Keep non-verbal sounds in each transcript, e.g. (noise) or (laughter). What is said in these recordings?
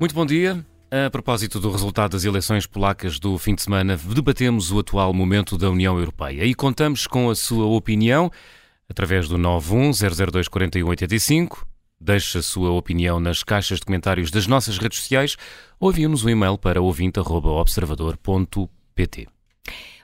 Muito bom dia. A propósito do resultado das eleições polacas do fim de semana, debatemos o atual momento da União Europeia e contamos com a sua opinião através do 910024185. Deixe a sua opinião nas caixas de comentários das nossas redes sociais ou envie-nos um e-mail para ouvinte.observador.pt.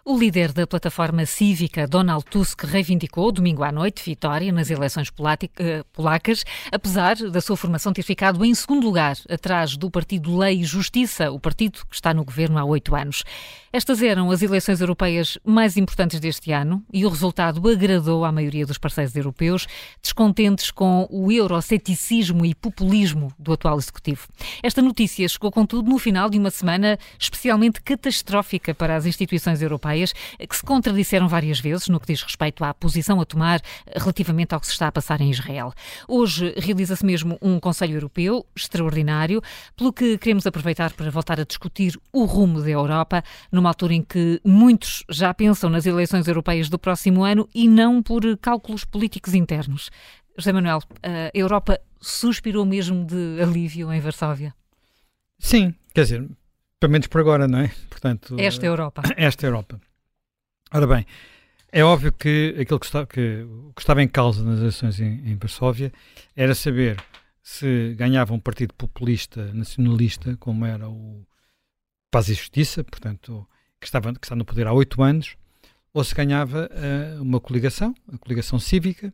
O líder da plataforma cívica, Donald Tusk, reivindicou domingo à noite vitória nas eleições eh, polacas, apesar da sua formação ter ficado em segundo lugar, atrás do partido Lei e Justiça, o partido que está no governo há oito anos. Estas eram as eleições europeias mais importantes deste ano e o resultado agradou à maioria dos parceiros europeus, descontentes com o euroceticismo e populismo do atual executivo. Esta notícia chegou, contudo, no final de uma semana especialmente catastrófica para as instituições europeias, que se contradisseram várias vezes no que diz respeito à posição a tomar relativamente ao que se está a passar em Israel. Hoje realiza-se mesmo um Conselho Europeu extraordinário, pelo que queremos aproveitar para voltar a discutir o rumo da Europa numa altura em que muitos já pensam nas eleições europeias do próximo ano e não por cálculos políticos internos. José Manuel, a Europa suspirou mesmo de alívio em Varsóvia? Sim, quer dizer, pelo menos por agora, não é? Portanto, esta Europa. Esta Europa. Ora bem, é óbvio que aquilo que, está, que, que estava em causa nas eleições em, em Varsóvia era saber se ganhava um partido populista, nacionalista, como era o Paz e Justiça, portanto, que, estava, que está no poder há oito anos, ou se ganhava uh, uma coligação, a coligação cívica,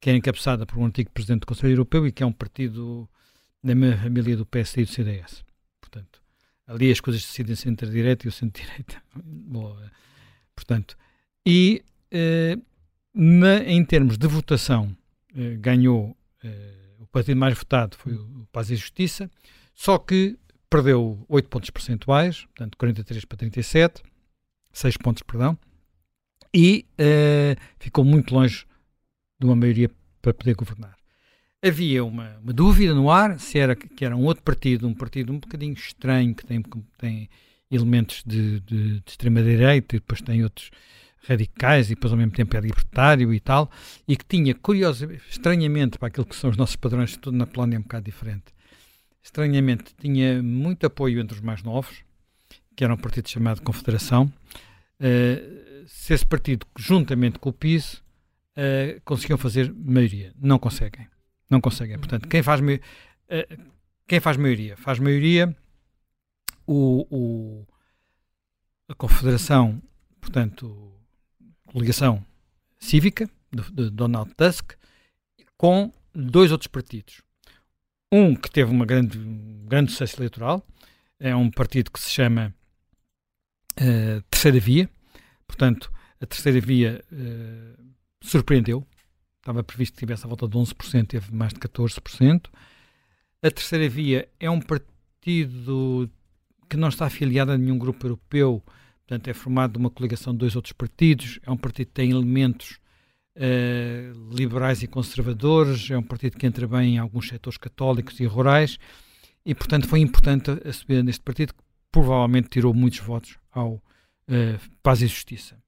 que é encabeçada por um antigo presidente do Conselho Europeu e que é um partido da mesma família do PSD e do CDS. Portanto, ali as coisas decidem centro-direita e o centro-direita. (laughs) Portanto, e uh, na, em termos de votação, uh, ganhou o partido mais votado foi o Paz e Justiça, só que perdeu 8 pontos percentuais, portanto 43 para 37, 6 pontos, perdão, e ficou muito longe de uma maioria para poder governar. Havia uma, uma, dúvida no ar se era que era um outro partido, um partido um bocadinho estranho, que tem, tem elementos de, de, de extrema-direita e depois tem outros radicais e depois ao mesmo tempo é libertário e tal, e que tinha, curiosamente, estranhamente, para aquilo que são os nossos padrões, tudo na Polónia é um bocado diferente, estranhamente, tinha muito apoio entre os mais novos, que era um partido chamado Confederação. Uh, se esse partido, juntamente com o PIS, uh, conseguiam fazer maioria. Não conseguem. Não conseguem. Portanto, quem faz, uh, quem faz maioria? Faz maioria o, o, a Confederação, portanto, coligação cívica, de, de Donald Tusk, com dois outros partidos. Um que teve uma grande, um grande sucesso eleitoral, é um partido que se chama uh, Terceira Via, portanto, a Terceira Via uh, surpreendeu, estava previsto que tivesse a volta de 11%, teve mais de 14%. A Terceira Via é um partido que não está afiliado a nenhum grupo europeu, portanto, é formado de uma coligação de dois outros partidos, é um partido que tem elementos uh, liberais e conservadores, é um partido que entra bem em alguns setores católicos e rurais, e portanto foi importante a subida neste partido, que provavelmente tirou muitos votos ao uh, Paz e Justiça.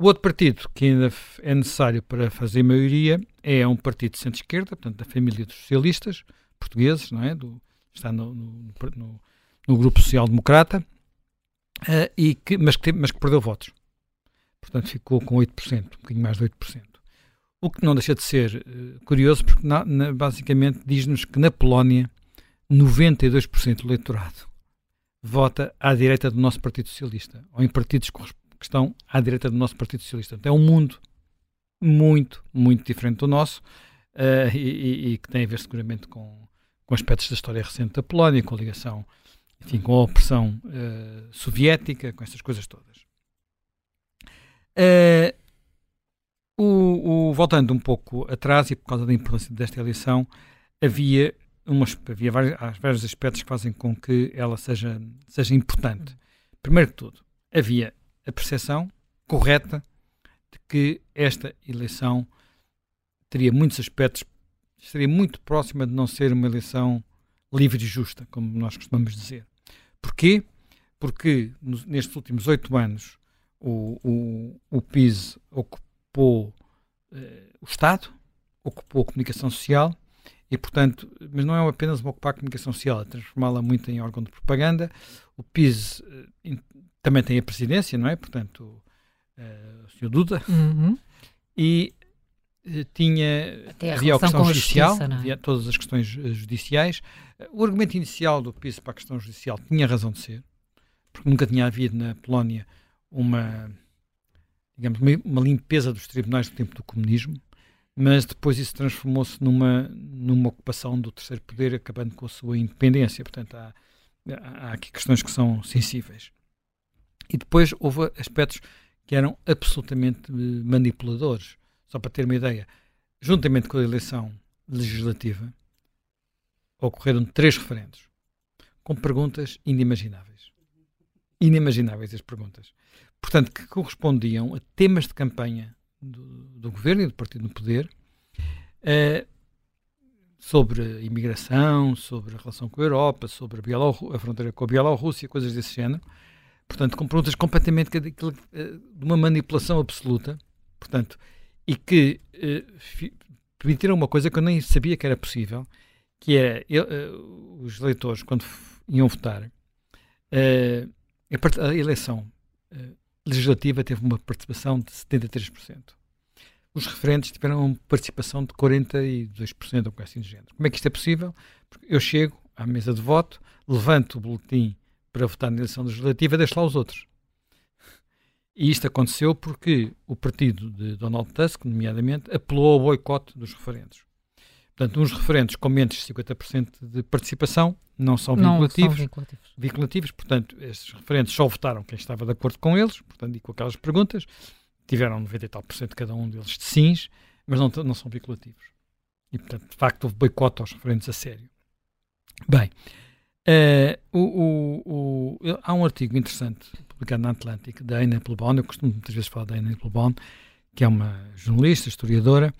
O outro partido que ainda é necessário para fazer maioria é um partido de centro-esquerda, portanto, da família dos socialistas portugueses, não é? Do, está no, no, no, no grupo social-democrata, uh, e que, mas, que, mas que perdeu votos. Portanto, ficou com 8%, um bocadinho mais de 8%. O que não deixa de ser uh, curioso, porque na, na, basicamente diz-nos que na Polónia 92% do eleitorado vota à direita do nosso Partido Socialista, ou em partidos que estão à direita do nosso Partido Socialista. Então, é um mundo muito, muito diferente do nosso uh, e, e, e, que tem a ver seguramente com, com aspectos da história recente da Polónia, com a ligação, enfim, com a opressão uh, soviética, com essas coisas todas. Uh, o, o, voltando um pouco atrás, e por causa da importância desta eleição, havia, umas, havia vários, vários aspectos que fazem com que ela seja, seja importante. Primeiro de tudo, havia a percepção correta de que esta eleição teria muitos aspectos, estaria muito próxima de não ser uma eleição livre e justa, como nós costumamos dizer. Porquê? Porque nos, nestes últimos oito anos o, o, o PIS ocupou uh, o Estado, ocupou a comunicação social e, portanto, mas não é apenas ocupar a comunicação social, é transformá-la muito em órgão de propaganda. O PIS uh, também tem a presidência, não é? Portanto, uh, o Sr. Duda. Uhum. E tinha. Até a havia a questão judicial, justiça, é? havia todas as questões judiciais. O argumento inicial do PIS para a questão judicial tinha razão de ser, porque nunca tinha havido na Polónia uma, digamos, uma limpeza dos tribunais do tempo do comunismo mas depois isso transformou-se numa, numa ocupação do terceiro poder, acabando com a sua independência. Portanto, há, há aqui questões que são sensíveis. E depois houve aspectos que eram absolutamente manipuladores. Só para ter uma ideia, juntamente com a eleição legislativa, ocorreram três referendos com perguntas inimagináveis. Inimagináveis as perguntas. Portanto, que correspondiam a temas de campanha do, do governo e do partido no poder uh, sobre imigração, sobre a relação com a Europa, sobre a, a fronteira com a Bielorrússia, coisas desse género. Portanto, com perguntas completamente de uma manipulação absoluta, portanto, e que uh, permitiram uma coisa que eu nem sabia que era possível, que é uh, os eleitores, quando iam votar, uh, a, eleição legislativa teve uma participação de 73%. Os referentes tiveram uma participação de 42%, ou coisa assim de género. Como é que isto é possível? Porque eu chego à mesa de voto, levanto o boletim para votar na eleição legislativa deixo lá os outros. E isto aconteceu porque o partido de Donald Tusk, nomeadamente, apelou ao boicote dos referentes. Portanto, uns referentes com menos de 50% de participação não são vinculativos. Não são vinculativos. vinculativos. Portanto, esses referentes só votaram quem estava de acordo com eles, portanto, e com aquelas perguntas. Tiveram 90 e tal por cento cada um deles de sims, mas não, não são vinculativos. E, portanto, de facto, houve boicote aos referentes a sério. Bem, uh, o, o, o, há um artigo interessante publicado na Atlântica da Ana Applebaum, eu costumo muitas vezes falar da Ana Applebaum, que é uma jornalista, historiadora,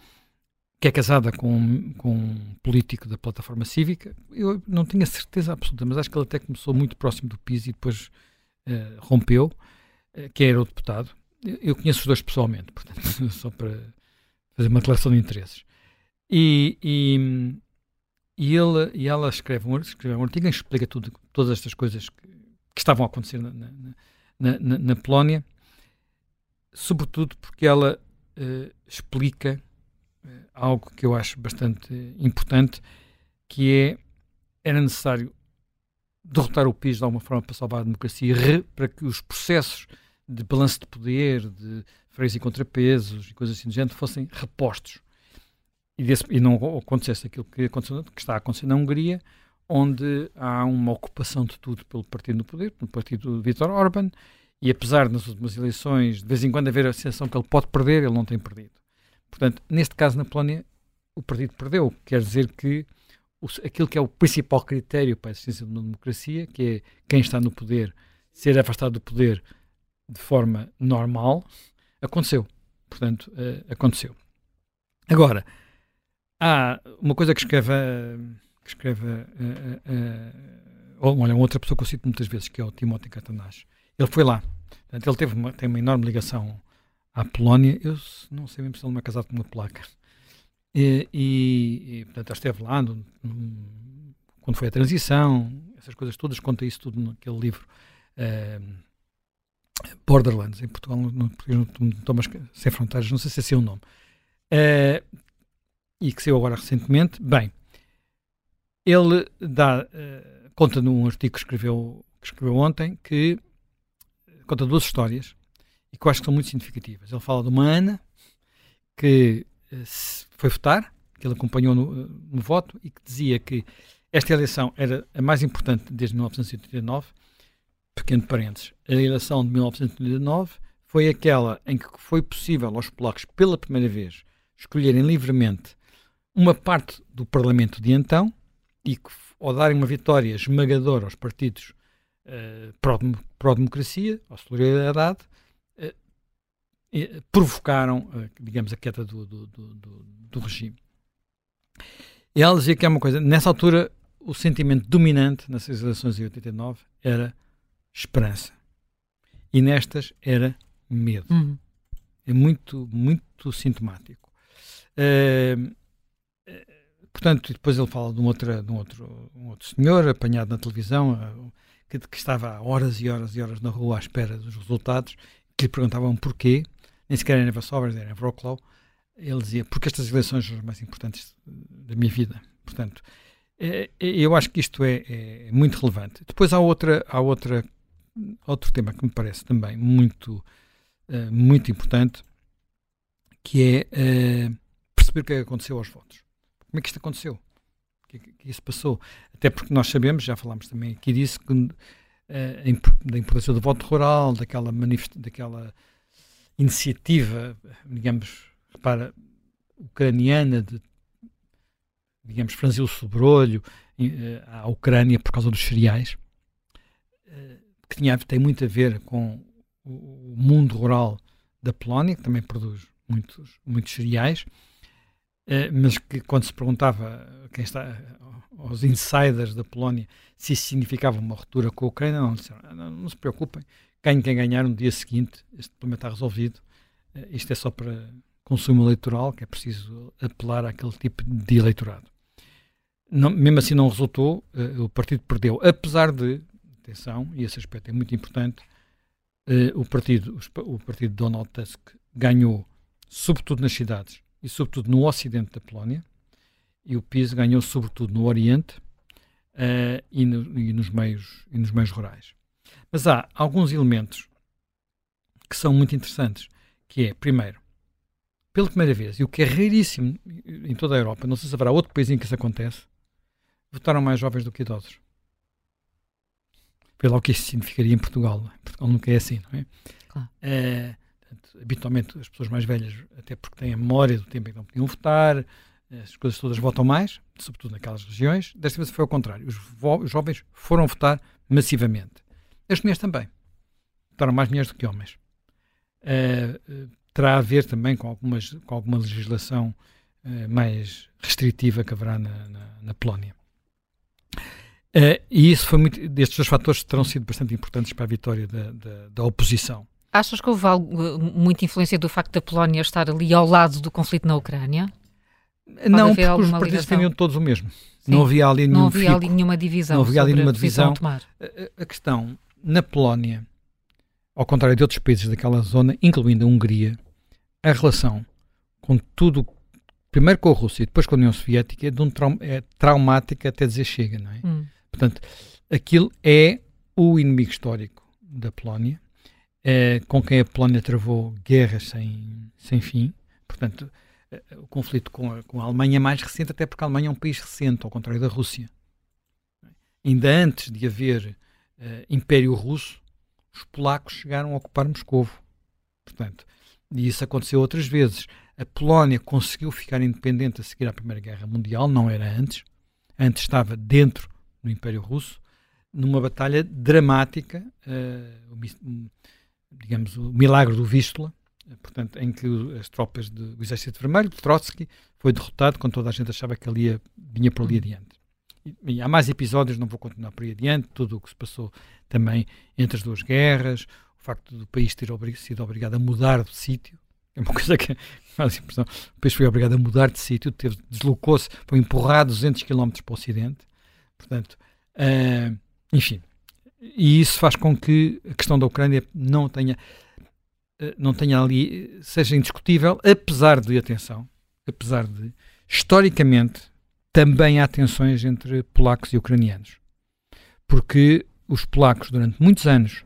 que é casada com, com um político da plataforma cívica. Eu não tinha certeza absoluta, mas acho que ele até começou muito próximo do PIS e depois uh, rompeu, uh, que era o deputado. Eu conheço os dois pessoalmente, portanto, (laughs) só para fazer uma declaração de interesses. E, e, e, ele, e ela escreve um, escreve um artigo em que explica tudo, todas estas coisas que, que estavam a acontecer na, na, na, na, Polónia, sobretudo porque ela uh, explica eh, algo que eu acho bastante importante, que é era necessário derrotar o PIS de alguma forma para salvar a democracia, para que os processos de balanço de poder, de freios e contrapesos e coisas assim do género fossem repostos. E, desse, e não acontecesse aquilo que, que está a acontecer na Hungria, onde há uma ocupação de tudo pelo partido no poder, pelo partido de Viktor Orban, e apesar nas últimas eleições de vez em quando haver a sensação que ele pode perder, ele não tem perdido. Portanto, neste caso na Polónia, o partido perdeu. Quer dizer que o, aquilo que é o principal critério para a existência de uma democracia, que é quem está no poder ser afastado do poder de forma normal, aconteceu. Portanto, uh, aconteceu. Agora, há uma coisa que escreve, que escreve uh, uh, olha, outra pessoa que eu cito muitas vezes, que é o Timóteo Catanás. Ele foi lá. Portanto, ele teve uma, tem uma enorme ligação à Polónia. Eu não sei mesmo se ele não é casado com uma polaca. E, e, e portanto, esteve lá no, no, quando foi a transição, essas coisas todas, conta isso tudo naquele livro uh, Borderlands, em Portugal, no, no, no, Sem Fronteiras, não sei se é o nome. Uh, e que saiu agora recentemente. Bem, ele dá, uh, conta num artigo que escreveu, que escreveu ontem que conta duas histórias e que eu acho que são muito significativas. Ele fala de uma Ana que uh, foi votar, que ele acompanhou no, no, voto e que dizia que esta eleição era a mais importante desde 1989. Pequeno parênteses, a eleição de 1989 foi aquela em que foi possível aos polacos, pela primeira vez, escolherem livremente uma parte do Parlamento de então e que, ao darem uma vitória esmagadora aos partidos uh, pró-democracia, pró ao solidariedade, provocaram, eh, digamos, a queda do, do, do, do, regime. E ela dizia que é uma coisa, nessa altura, o sentimento dominante nessas eleições de 89 era esperança. E nestas era medo. Uhum. É muito, muito sintomático. Uh, portanto, depois ele fala de um outro, de um outro, um outro senhor apanhado na televisão uh, que, que, estava horas e horas e horas na rua à espera dos resultados, que lhe perguntavam porquê, nem sequer era Vassovers, era Wroclaw. Ele dizia, porque estas eleições são as mais importantes da minha vida. Portanto, é, é, eu acho que isto é, é, muito relevante. Depois há outra, há outra, outro tema que me parece também muito, muito importante, que é perceber o é que aconteceu aos votos. Como é que isto aconteceu? O que, é que isso passou? Até porque nós sabemos, já falámos também aqui disso, que, uh, da importância do voto rural, daquela, daquela iniciativa, digamos, para ucraniana de digamos, franziu o sobrolho uh, à Ucrânia por causa dos cereais, uh, que tinha, tem muito a ver com o, o, mundo rural da Polónia, que também produz muitos, muitos cereais, mas que quando se perguntava quem está, aos insiders da Polónia se isso significava uma ruptura com a Ucrânia, não, disseram, não, não se preocupem, ganhe quem ganhar no dia seguinte, este problema está resolvido, isto é só para consumo eleitoral, que é preciso apelar àquele tipo de eleitorado. Não, mesmo assim não resultou, uh, o partido perdeu, apesar de, atenção, e esse aspecto é muito importante, uh, o, partido, o partido de Donald Tusk ganhou, sobretudo nas cidades e sobretudo no ocidente da Polónia, e o PIS ganhou sobretudo no oriente uh, e, no, e, nos meios, e nos meios rurais. Mas há alguns elementos que são muito interessantes, que é, primeiro, pela primeira vez, e o que é raríssimo em toda a Europa, não sei se haverá outro país em que isso acontece, votaram mais jovens do que idosos. Vê lá o que isso significaria em Portugal. Em Portugal nunca é assim, não é? Claro. é portanto, habitualmente as pessoas mais velhas, até porque têm a memória do tempo em que não podiam votar, as coisas todas votam mais, sobretudo naquelas regiões. Desta vez foi ao contrário. Os, os jovens foram votar massivamente. As mulheres também. Votaram mais mulheres do que homens. Uh, terá a ver também com, algumas, com alguma legislação uh, mais restritiva que haverá na, na, na Polónia. Uh, e isso foi muito, destes dois fatores terão sido bastante importantes para a vitória da, da, da oposição. Achas que houve algo, muita influência do facto da Polónia estar ali ao lado do conflito na Ucrânia? Pode não, porque os partidos defendiam todos o mesmo. Sim. Não havia ali nenhum Não havia ali nenhuma divisão. Não havia ali nenhuma divisão. A, a, questão, na Polónia, ao contrário de outros países daquela zona, incluindo a Hungria, a relação com tudo primeiro com a Rússia e depois com a União Soviética, é, um traum é traumática até dizer chega, não é? Hum. Portanto, aquilo é o inimigo histórico da Polónia, é, com quem a Polónia travou guerras sem, sem fim. Portanto, é, o conflito com a, com a Alemanha é mais recente, até porque a Alemanha é um país recente, ao contrário da Rússia. Ainda antes de haver uh, Império Russo, os polacos chegaram a ocupar Moscovo. Portanto, e isso aconteceu outras vezes. A Polónia conseguiu ficar independente a seguir à Primeira Guerra Mundial, não era antes. Antes estava dentro do Império Russo, numa batalha dramática, uh, digamos, o milagre do Vístula, portanto, em que as tropas do Exército Vermelho, Trotsky, foi derrotado quando toda a gente achava que ali ia, vinha por ali uhum. adiante. E, e, há mais episódios, não vou continuar por aí adiante, tudo o que se passou também entre as duas guerras, o facto do país ter obrig sido obrigado a mudar de sítio, é uma (laughs) coisa que faz impressão. O país foi obrigado a mudar de sítio, deslocou-se, foi empurrado 200 km para o Ocidente. Portanto, uh, enfim. E isso faz com que a questão da Ucrânia não tenha, uh, não tenha ali, seja indiscutível, apesar de, atenção, apesar de, historicamente, também há tensões entre polacos e ucranianos. Porque os polacos, durante muitos anos,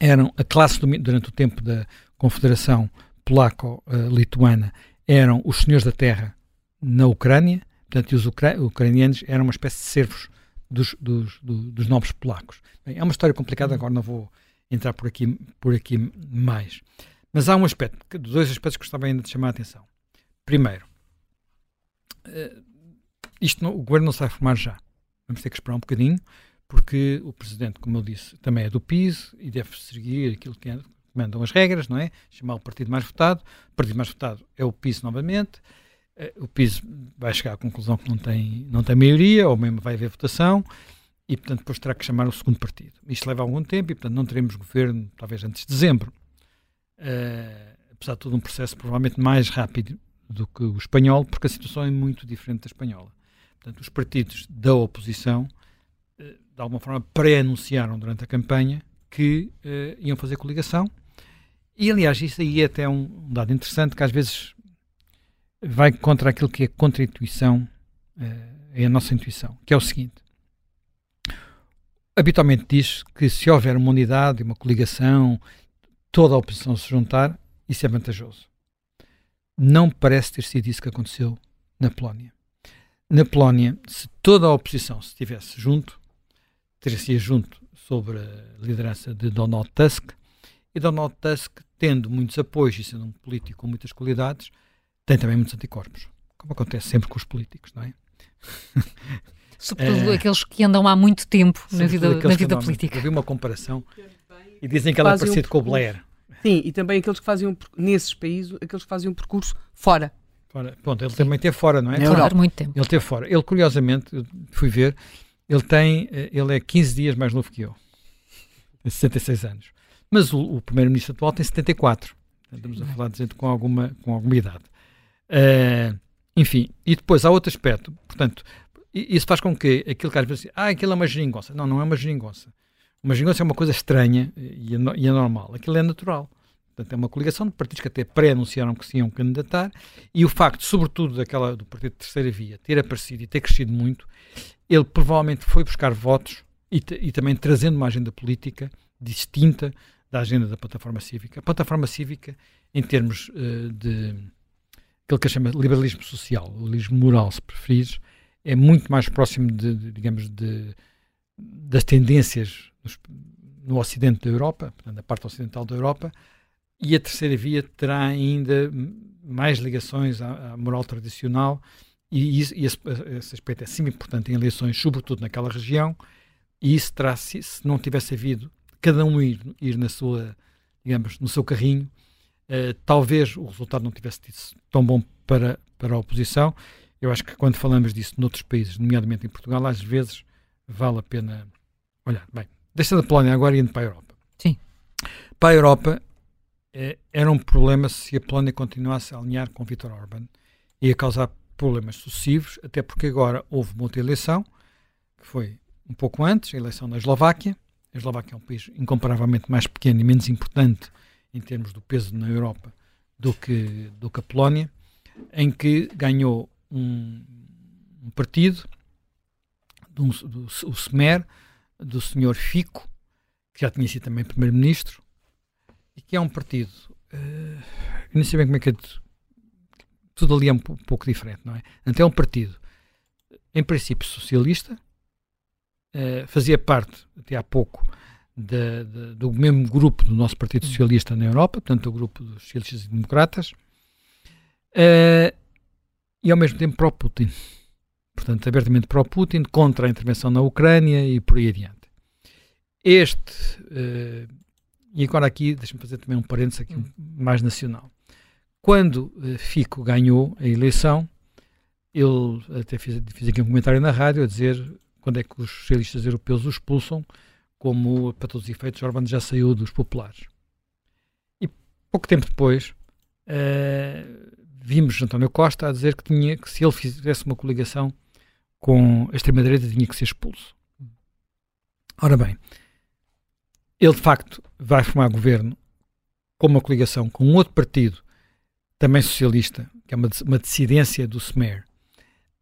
eram a classe durante o tempo da Confederação Polaco-Lituana eram os senhores da terra na Ucrânia, portanto, os ucra ucranianos eram uma espécie de servos dos, dos, do, dos nobres polacos. Bem, é uma história complicada, agora não vou entrar por aqui, por aqui mais. Mas há um aspecto, dois aspectos que gostava ainda de chamar a atenção. Primeiro, uh, isto não, o governo não se vai formar já. Vamos ter que esperar um bocadinho, porque o presidente, como eu disse, também é do PIS e deve seguir aquilo que, é, mandam as regras, não é? Chamar o partido mais votado. O partido mais votado é o PIS novamente. Eh, o PIS vai chegar à conclusão que não tem, não tem maioria, ou mesmo vai haver votação, e portanto depois terá que chamar o segundo partido. Isto leva algum tempo e portanto não teremos governo talvez antes de dezembro. Uh, apesar de todo um processo provavelmente mais rápido do que o espanhol, porque a situação é muito diferente da espanhola. Portanto, os partidos da oposição, eh, de alguma forma, pré-anunciaram durante a campanha que uh, iam fazer coligação. E, aliás, isso aí é até um, dado interessante que às vezes vai contra aquilo que é contra a intuição, uh, é a nossa intuição, que é o seguinte. Habitualmente diz que se houver uma unidade, uma coligação, toda a oposição se juntar, isso é vantajoso. Não parece ter sido isso que aconteceu na Polónia. Na Polónia, se toda a oposição se estivesse junto, teria junto sobre a liderança de Donald Tusk, e Donald Tusk, tendo muitos apoios e sendo um político com muitas qualidades, tem também muitos anticorpos, como acontece sempre com os políticos, não é? (laughs) Sobretudo é, aqueles que andam há muito tempo na vida, na vida política. Eu vi uma comparação e dizem que ela é parecida um com o Blair. Sim, e também aqueles que faziam, nesses países, aqueles que faziam um percurso fora. fora. Pronto, ele Sim. também teve fora, não é? Claro, muito tempo. Ele teve fora. Ele, curiosamente, fui ver, ele tem, eh, ele é 15 dias mais novo que eu. Tem 66 anos. Mas o, o primeiro-ministro atual tem 74. Estamos a falar de gente com alguma, com alguma idade. Uh, enfim, e depois há outro aspecto. Portanto, isso faz com que aquilo que às vezes, ah, aquilo é uma geringonça. Não, não é uma geringonça. Uma geringonça é uma coisa estranha e e é. Aquilo é natural. Portanto, é uma coligação de partidos que até pré-anunciaram que se iam candidatar e o facto, sobretudo, daquela do Partido de Terceira Via ter aparecido e ter crescido muito, ele provavelmente foi buscar votos e, e também trazendo uma agenda política distinta da agenda da plataforma cívica. A plataforma cívica, em termos uh, de aquilo que chama liberalismo social, o liberalismo moral, se preferires, é muito mais próximo de, de digamos, de, das tendências no ocidente da Europa, portanto, na parte ocidental da Europa, e a terceira via terá ainda mais ligações à, à moral tradicional, e, isso, e esse, esse, aspecto é sempre importante em eleições, sobretudo naquela região, e isso terá, se, se não tivesse havido cada um ir, ir na sua, digamos, no seu carrinho, uh, talvez o resultado não tivesse sido tão bom para, para a oposição. Eu acho que quando falamos disso noutros países, nomeadamente em Portugal, às vezes vale a pena olhar. Bem, deixando a Polónia agora e indo para a Europa. Sim. Para a Europa, eh, era um problema se a Polónia continuasse a alinhar com Viktor Orban. Ia causar problemas sucessivos, até porque agora houve uma outra eleição, que foi um pouco antes, a eleição da Eslováquia. A Eslováquia é um país incomparavelmente mais pequeno e menos importante em termos do peso na Europa do que, do que a Polónia, em que ganhou um, um partido, do, o SMER, do senhor Fico, que já tinha sido também primeiro-ministro, e que é um partido, uh, nem sei bem como é que é, tudo ali é um pouco diferente, não é? Então é um partido, em princípio, socialista, uh, fazia parte, até há pouco, de, de, do mesmo grupo do nosso Partido Socialista na Europa, portanto, o grupo dos Socialistas e Democratas, uh, e ao mesmo tempo pró-Putin. Portanto, abertamente pró-Putin, contra a intervenção na Ucrânia e por aí adiante. Este, uh, e agora aqui, deixa-me fazer também um parênteses aqui mais nacional. Quando uh, Fico ganhou a eleição, ele até fiz, fiz aqui um comentário na rádio a dizer quando é que os socialistas europeus o expulsam, como, para todos os efeitos, Orban já saiu dos populares. E pouco tempo depois, uh, vimos António Costa a dizer que, tinha, que se ele fizesse uma coligação com a extrema-direita tinha que ser expulso. Ora bem, ele de facto vai formar governo com uma coligação com um outro partido, também socialista, que é uma, uma dissidência do SMER,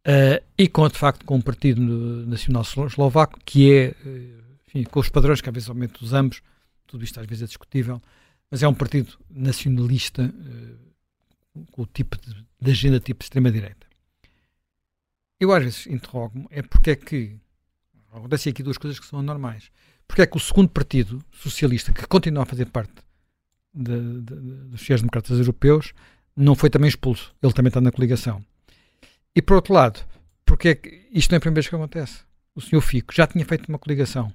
uh, e com de facto com um partido nacional eslovaco, que é, eh, enfim, com os padrões que às vezes aumentam os ambos, tudo isto às vezes é discutível, mas é um partido nacionalista, uh, com o tipo de, de agenda tipo extrema-direita. Eu às vezes interrogo-me é porque é que acontecem aqui duas coisas que são anormais porque é que o segundo partido socialista, que continua a fazer parte de, de, dos sociais-democratas europeus, não foi também expulso. Ele também está na coligação. E por outro lado, porque é que isto não é a primeira vez que acontece. O senhor Fico já tinha feito uma coligação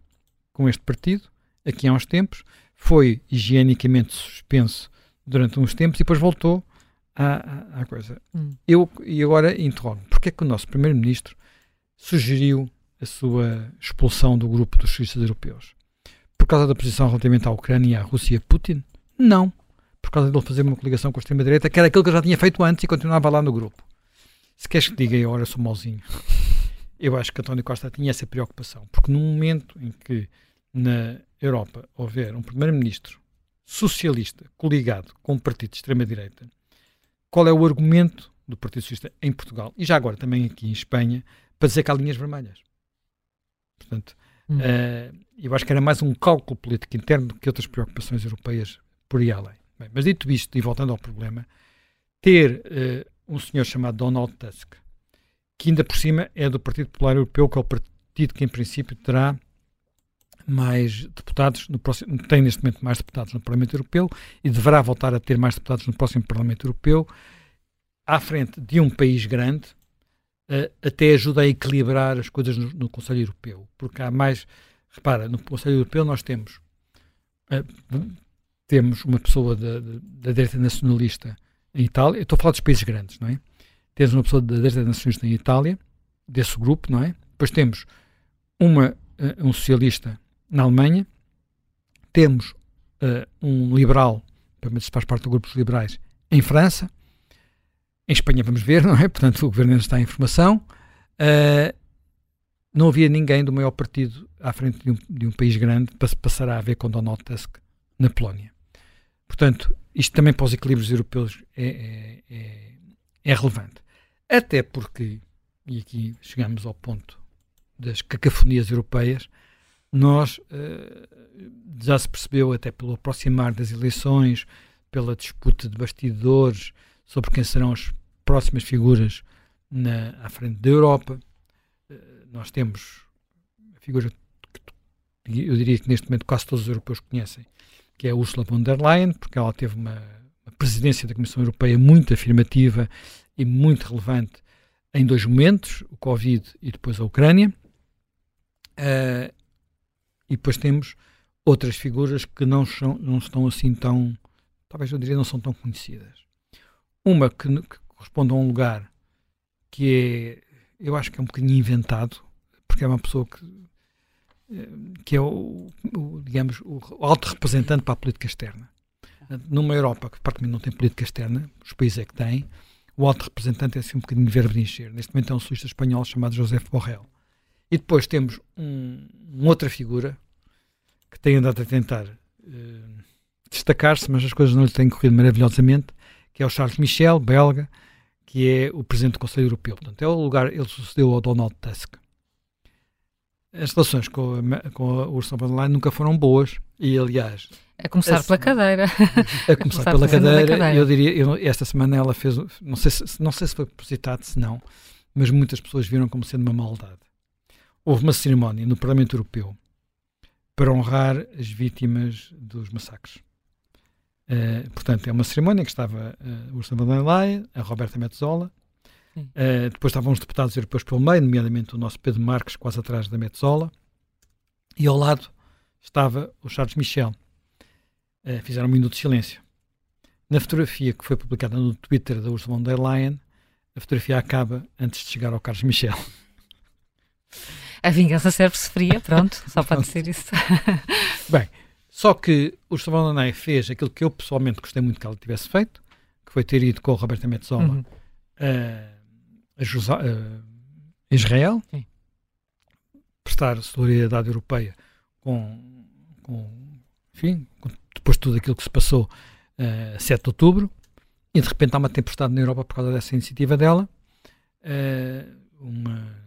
com este partido, aqui há uns tempos, foi higienicamente suspenso durante uns tempos e depois voltou à, à, coisa. Hum. Eu, e agora interrogo, porque é que o nosso primeiro-ministro sugeriu a sua expulsão do grupo dos socialistas europeus? Por causa da posição relativamente à Ucrânia e à Rússia Putin? Não. por causa de ele fazer uma coligação com a extrema-direita, que era aquilo que eu já tinha feito antes e continuava lá no grupo. Se queres que diga, eu agora sou mauzinho. Eu acho que António Costa tinha essa preocupação, porque no momento em que na Europa houver um primeiro-ministro socialista coligado com um partido de extrema-direita, qual é o argumento do Partido Socialista em Portugal e já agora também aqui em Espanha para dizer que há linhas vermelhas? Portanto, hum. uh, eu acho que era mais um cálculo político interno do que outras preocupações europeias por aí além. Bem, mas dito isto, e voltando ao problema, ter uh, um senhor chamado Donald Tusk, que ainda por cima é do Partido Popular Europeu, que é o partido que em princípio terá mais deputados no próximo, tem neste momento mais deputados no Parlamento Europeu e deverá voltar a ter mais deputados no próximo Parlamento Europeu, à frente de um país grande, uh, até ajuda a equilibrar as coisas no, no, Conselho Europeu, porque há mais, repara, no Conselho Europeu nós temos uh, temos uma pessoa da, da direita nacionalista em Itália, eu estou a falar dos países grandes, não é? Temos uma pessoa da direita nacionalista em Itália, desse grupo, não é? Depois temos uma, uh, um socialista na Alemanha, temos uh, um liberal, pelo menos faz parte do grupo dos liberais, em França, em Espanha vamos ver, (laughs) não é? Portanto, o governo está em formação. Uh, não havia ninguém do maior partido à frente de um, de um país grande para se passar a ver com Donald Tusk na Polónia. Portanto, isto também para os equilíbrios europeus é, é, é, é relevante. Até porque, e aqui chegamos ao ponto das cacafonias europeias, nós uh, já se percebeu até pelo aproximar das eleições, pela disputa de bastidores sobre quem serão as próximas figuras na, à frente da Europa. Uh, nós temos a figura que eu diria que neste momento quase todos os europeus conhecem, que é Ursula von der Leyen, porque ela teve uma presidência da Comissão Europeia muito afirmativa e muito relevante em dois momentos, o Covid e depois a Ucrânia. Uh, e depois temos outras figuras que não, são, não estão assim tão, talvez eu diria, não são tão conhecidas. Uma que, que corresponde a um lugar que é, eu acho que é um bocadinho inventado, porque é uma pessoa que, eh, que é o, o digamos, o alto representante para a política externa. Numa Europa que praticamente não tem política externa, os países é que têm, o alto representante é assim um bocadinho verbo de encher. Neste momento é um solista espanhol chamado José Borrell. E depois temos um, uma outra figura que tem andado a tentar uh, destacar-se, mas as coisas não lhe têm corrido maravilhosamente, que é o Charles Michel, belga, que é o Presidente do Conselho Europeu. Portanto, é o lugar, ele sucedeu ao Donald Tusk. As relações com a, com a Ursula von der Leyen nunca foram boas e, aliás... A começar a, pela cadeira. (laughs) A começar, a pela cadeira, cadeira, eu diria, eu, esta semana ela fez, não sei, se, não sei se foi propositado, se não, mas muitas pessoas viram como sendo uma maldade houve uma cerimónia no Parlamento Europeu para honrar as vítimas dos massacres. Uh, portanto, é uma cerimónia que estava uh, Ursula von der Leyen, a Roberta Metzola, uh, depois estavam os deputados europeus pelo meio, nomeadamente o nosso Pedro Marques, quase atrás da Metzola, e ao lado estava o Charles Michel. Uh, fizeram um minuto de silêncio. Na fotografia que foi publicada no Twitter da Ursula von der Leyen, a fotografia acaba antes de chegar ao Carlos Michel. A vingança serve-se fria, pronto, só pode ser isso. (laughs) Bem, só que o Estevão Lanay fez aquilo que eu pessoalmente gostei muito que ela tivesse feito, que foi ter ido com o Roberto Metzola uhum. a, Josa, a Israel, Sim. prestar solidariedade europeia com, com, enfim, com, depois de tudo aquilo que se passou uh, 7 de outubro, e de repente há uma tempestade na Europa por causa dessa iniciativa dela, uh, uma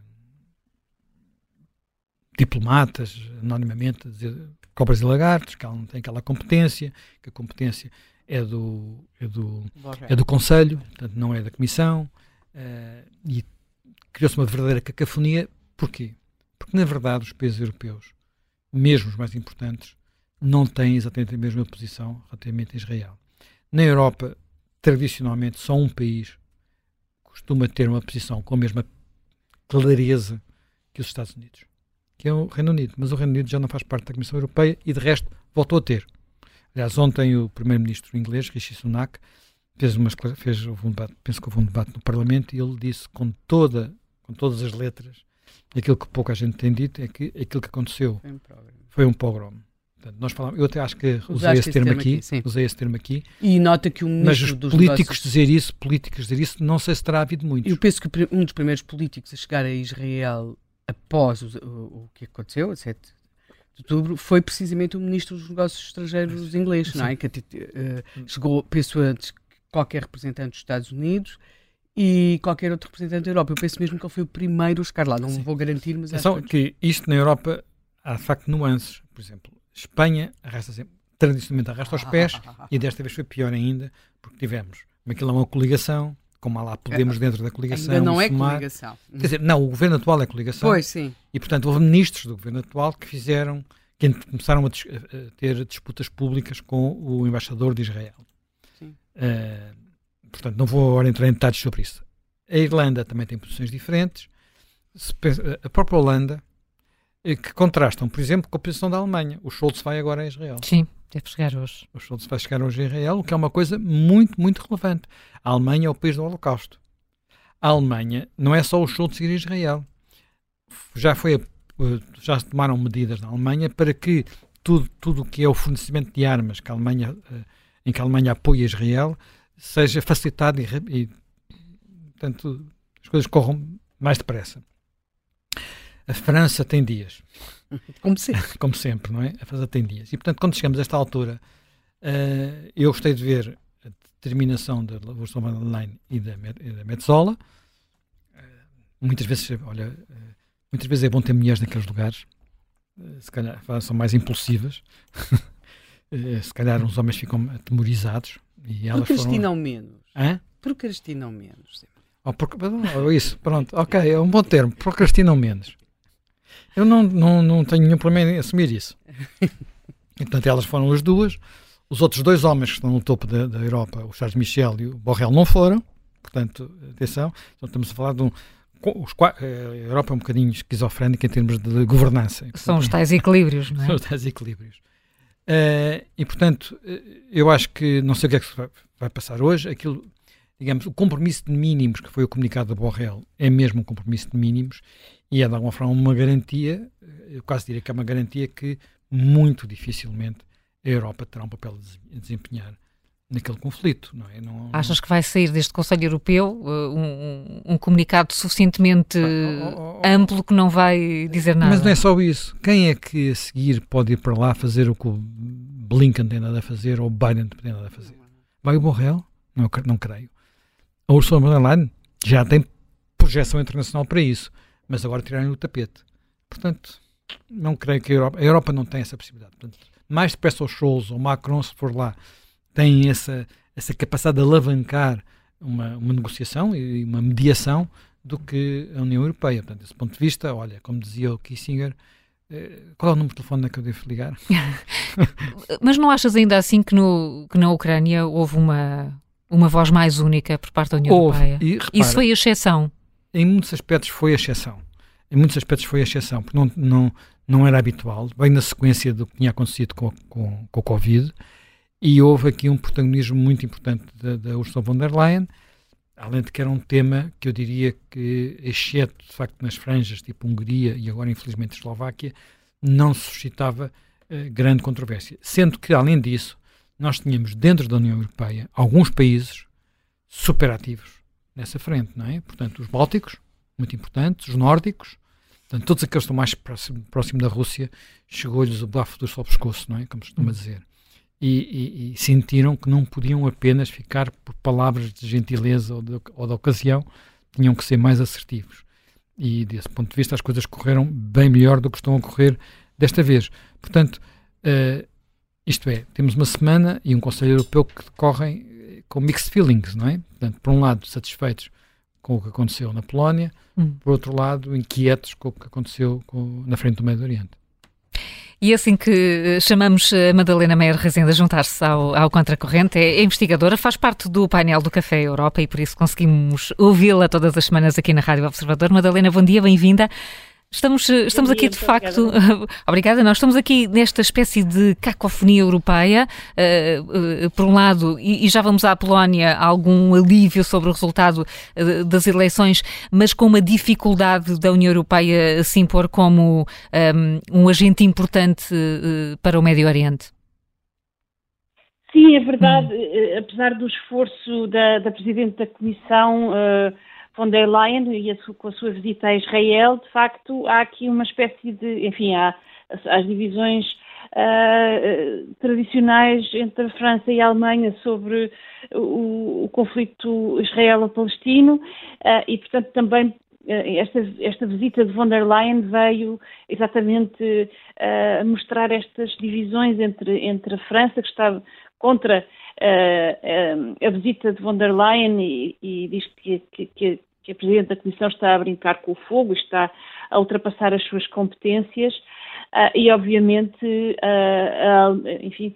diplomatas, anonimamente, a dizer cobras e lagartos, que ela não tem aquela competência, que a competência é do, é do, é do Conselho, portanto não é da Comissão, uh, e criou-se uma verdadeira cacofonia. Porquê? Porque, na verdade, os países europeus, mesmo os mais importantes, não têm exatamente a mesma posição relativamente a Israel. Na Europa, tradicionalmente, só um país costuma ter uma posição com a mesma clareza que os Estados Unidos que é o Reino Unido. Mas o Reino Unido já não faz parte da Comissão Europeia e, de resto, voltou a ter. Aliás, ontem o primeiro-ministro inglês, Rishi Sunak, fez fez um debate, penso que houve um debate no Parlamento e ele disse com toda com todas as letras aquilo que pouca gente tem dito é que aquilo que aconteceu foi um pogrom. Foi um pogrom. Portanto, nós falamos, eu até acho que usei esse termo, termo aqui, aqui usei esse termo aqui. E nota que o Mas os dos políticos negócios... dizer isso, políticos dizer isso, não sei se terá havido muitos. Eu penso que um dos primeiros políticos a chegar a Israel após o, o, que aconteceu, a 7 de outubro, foi precisamente o ministro dos Negócios Estrangeiros inglês, Sim. não é? Que uh, chegou, penso antes, qualquer representante dos Estados Unidos e qualquer outro representante da Europa. Eu penso mesmo que ele foi o primeiro a chegar lá. Não Sim. vou garantir, mas Atenção acho que isto na Europa há de facto nuances. Por exemplo, Espanha arrasta sempre, tradicionalmente arrasta os pés (laughs) e desta vez foi pior ainda porque tivemos aquilo é uma coligação, como há lá Podemos é, dentro da coligação. Ainda não é coligação. Quer dizer, não, o governo atual é coligação. Pois, sim. E, portanto, houve ministros do governo atual que fizeram, que começaram a, a ter disputas públicas com o embaixador de Israel. Sim. Uh, Portanto, não vou agora entrar em detalhes sobre isso. A Irlanda também tem posições diferentes. A própria Holanda, que contrastam, por exemplo, com a posição da Alemanha. O Scholz vai agora a Israel. Sim, deve chegar hoje. O Scholz vai chegar hoje a Israel, o que é uma coisa muito, muito relevante. A Alemanha é o país do Holocausto. A Alemanha não é só o Scholz ir a Israel. Já foi já se tomaram medidas na Alemanha para que tudo tudo o que é o fornecimento de armas que a Alemanha eh, em que a Alemanha apoia Israel seja facilitado e, e portanto, as coisas corram mais depressa. A França tem dias. (laughs) Como sempre. (laughs) Como sempre, não é? A França tem dias. E, portanto, quando chegamos a esta altura, uh, eu gostei de ver a determinação da der Leyen e da, e da Metzola. Uh, muitas vezes, olha, uh, muitas vezes é bom ter mulheres naqueles lugares. se calhar são mais impulsivas. (laughs) se calhar uns homens ficam atemorizados. E elas Procrastinam foram... menos. Hã? Procrastinam menos. Oh, por... Isso, pronto, ok, é um bom termo. Procrastinam menos. Eu não, não, não tenho nenhum problema em assumir isso. E, (laughs) portanto, elas foram as duas. Os outros dois homens que estão no topo da, da Europa, o Charles Michel e o Borrell, não foram. Portanto, atenção. Então, estamos a falar de um. Os, eh, a Europa é um bocadinho esquizofrénica em termos de governança. São os tais equilíbrios, não é? São os tais equilíbrios. Uh, e, portanto, eh, eu acho que, não sei o que é que vai, vai passar hoje, aquilo, digamos, o compromisso de mínimos que foi o comunicado da Borrell é mesmo um compromisso de mínimos e é de alguma forma uma garantia, eu quase diria que é uma garantia que muito dificilmente a Europa terá um papel a desempenhar naquele conflito. Não é? não, Achas que vai sair deste Conselho Europeu uh, um, um, comunicado suficientemente oh, oh, oh, amplo que não vai dizer nada? Mas não é só isso. Quem é que a seguir pode ir para lá fazer o que o Blinken tem nada a fazer ou o Biden tem nada a fazer? Vai o Borrell? Não, não creio. A Ursula von der Leyen já tem projeção internacional para isso, mas agora tiraram o tapete. Portanto, não creio que a Europa, a Europa não tem essa possibilidade. Portanto, mais depressa o Scholz ou Macron, se for lá, têm essa, essa capacidade de alavancar uma, uma negociação e uma mediação do que a União Europeia. Portanto, desse ponto de vista, olha, como dizia o Kissinger, eh, qual é o número de telefone que eu devo ligar? (laughs) Mas não achas ainda assim que, no, que na Ucrânia houve uma, uma voz mais única por parte da União houve, Europeia? E, repara, Isso foi a exceção? Em muitos aspectos foi a exceção. Em muitos aspectos foi a exceção, porque não, não, não era habitual, bem na sequência do que tinha acontecido com, com, com o Covid, e houve aqui um protagonismo muito importante da, da Ursula von der Leyen, além de que era um tema que eu diria que, exceto de facto nas franjas, tipo Hungria e agora infelizmente Eslováquia, não suscitava uh, grande controvérsia. Sendo que, além disso, nós tínhamos dentro da União Europeia alguns países superativos nessa frente, não é? Portanto, os bálticos, muito importantes, os nórdicos, portanto, todos aqueles que estão mais próximo, próximo da Rússia, chegou-lhes o bafo do sol pescoço, não é? Como costuma hum. dizer e, e, e, sentiram que não podiam apenas ficar por palavras de gentileza ou de, ou de ocasião, tinham que ser mais assertivos. E desse ponto de vista as coisas correram bem melhor do que estão a correr desta vez. Portanto, uh, isto é, temos uma semana e um Conselho Europeu que decorrem com mixed feelings, não é? Portanto, por um lado, satisfeitos com o que aconteceu na Polónia, hum. por outro lado, inquietos com o que aconteceu com, na frente do Médio Oriente. E assim que eh, chamamos a Madalena Meyer Rezende a juntar-se ao, ao Contracorrente, é, é investigadora, faz parte do painel do Café Europa e por isso conseguimos ouvi-la todas as semanas aqui na Rádio Observador. Madalena, bom dia, bem-vinda. Estamos, estamos aqui de facto. Obrigada. (laughs) obrigada, nós estamos aqui nesta espécie de cacofonia europeia. Uh, uh, por um lado, e, e, já vamos à Polónia, algum alívio sobre o resultado uh, das eleições, mas com uma dificuldade da União Europeia se impor como um, ehm, um agente importante para o Médio Oriente. Sim, é verdade. Hum. Apesar do esforço da, da Presidente da Comissão von der Leyen e a, com a sua visita a Israel, de facto, há aqui uma espécie de, enfim, há as, as divisões uh, tradicionais entre a França e a Alemanha sobre o, o conflito israelo-palestino uh, e, portanto, também esta, esta, visita de von der Leyen veio exatamente uh, mostrar estas divisões entre, entre a França, que está contra uh, a visita de von der Leyen e, e diz que, que, que a Presidente da Comissão está a brincar com o fogo, está a ultrapassar as suas competências uh, e, obviamente, uh, enfim,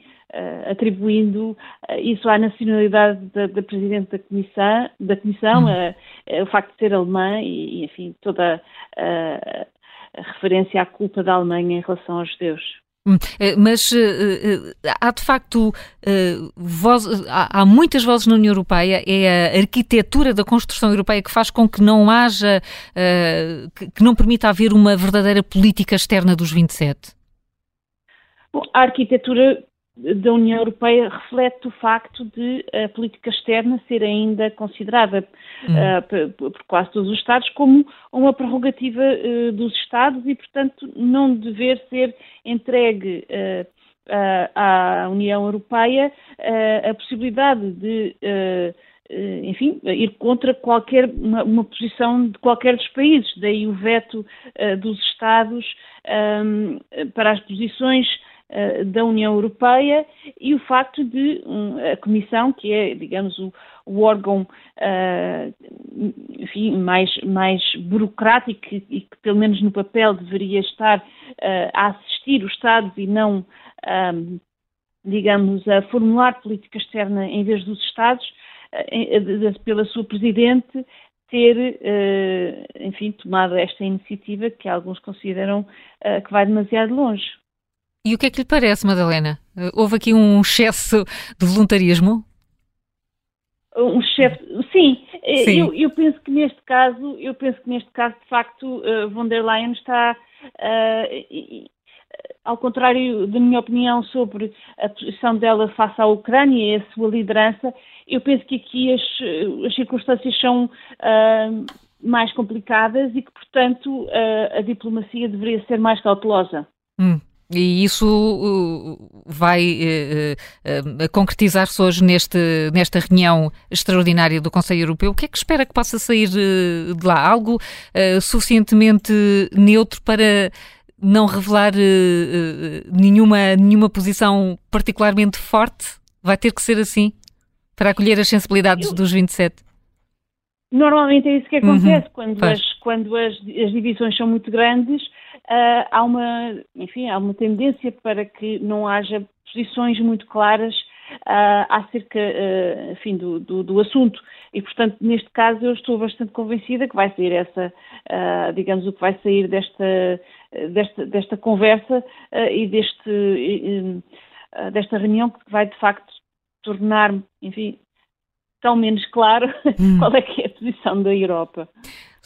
atribuindo isso à nacionalidade da, da Presidente da Comissão, da comissão hum. o facto de ser alemã e, enfim, toda a referência à culpa da Alemanha em relação aos judeus. Hum, eh, mas uh, há de facto voz, há, muitas vozes na União Europeia, é a arquitetura da construção europeia que faz com que não haja, que, não permita haver uma verdadeira política externa dos 27. Bom, a arquitetura da União Europeia reflete o facto de a política externa ser ainda considerada uh, por, por, quase todos os Estados como uma prerrogativa uh, dos Estados e, portanto, não dever ser entregue uh, à União Europeia a possibilidade de enfim, ir contra qualquer uma, uma, posição de qualquer dos países, daí o veto uh, dos Estados um, para as posições da União Europeia e o facto de a Comissão, que é, digamos, o, o órgão uh, enfim, mais, mais burocrático e que, pelo menos no papel, deveria estar uh, a assistir os Estados e não, um, digamos, a formular política externa em vez dos Estados, pela sua Presidente, ter, enfim, tomado esta iniciativa que alguns consideram que vai demasiado longe. E o que é que lhe parece, Madalena? Houve aqui um excesso de voluntarismo? Um excesso, sim. Eh, sim. Eu, eu, penso que neste caso, eu penso que neste caso, de facto, uh, von der Leyen está, uh, ao contrário da minha opinião sobre a posição dela face à Ucrânia e a sua liderança, eu penso que aqui as, as circunstâncias são uh, mais complicadas e que, portanto, a diplomacia deveria ser mais cautelosa. Hum. E isso uh, vai uh, uh, concretizar-se hoje neste, nesta reunião extraordinária do Conselho Europeu. O que é que espera que possa sair de lá? Algo suficientemente neutro para não revelar nenhuma, nenhuma posição particularmente forte? Vai ter que ser assim para acolher as sensibilidades dos 27? Normalmente é isso que acontece uhum, quando, as, quando as, as divisões são muito grandes uh, há uma, enfim, há uma tendência para que não haja posições muito claras uh, acerca, uh, enfim, do, do, do, assunto. E, portanto, neste caso, eu estou bastante convencida que vai sair essa, uh, digamos, o que vai sair desta, desta, desta conversa e deste, desta reunião que vai, de facto, tornar, enfim, tão menos claro (laughs) hum. qual é que é a posição da Europa.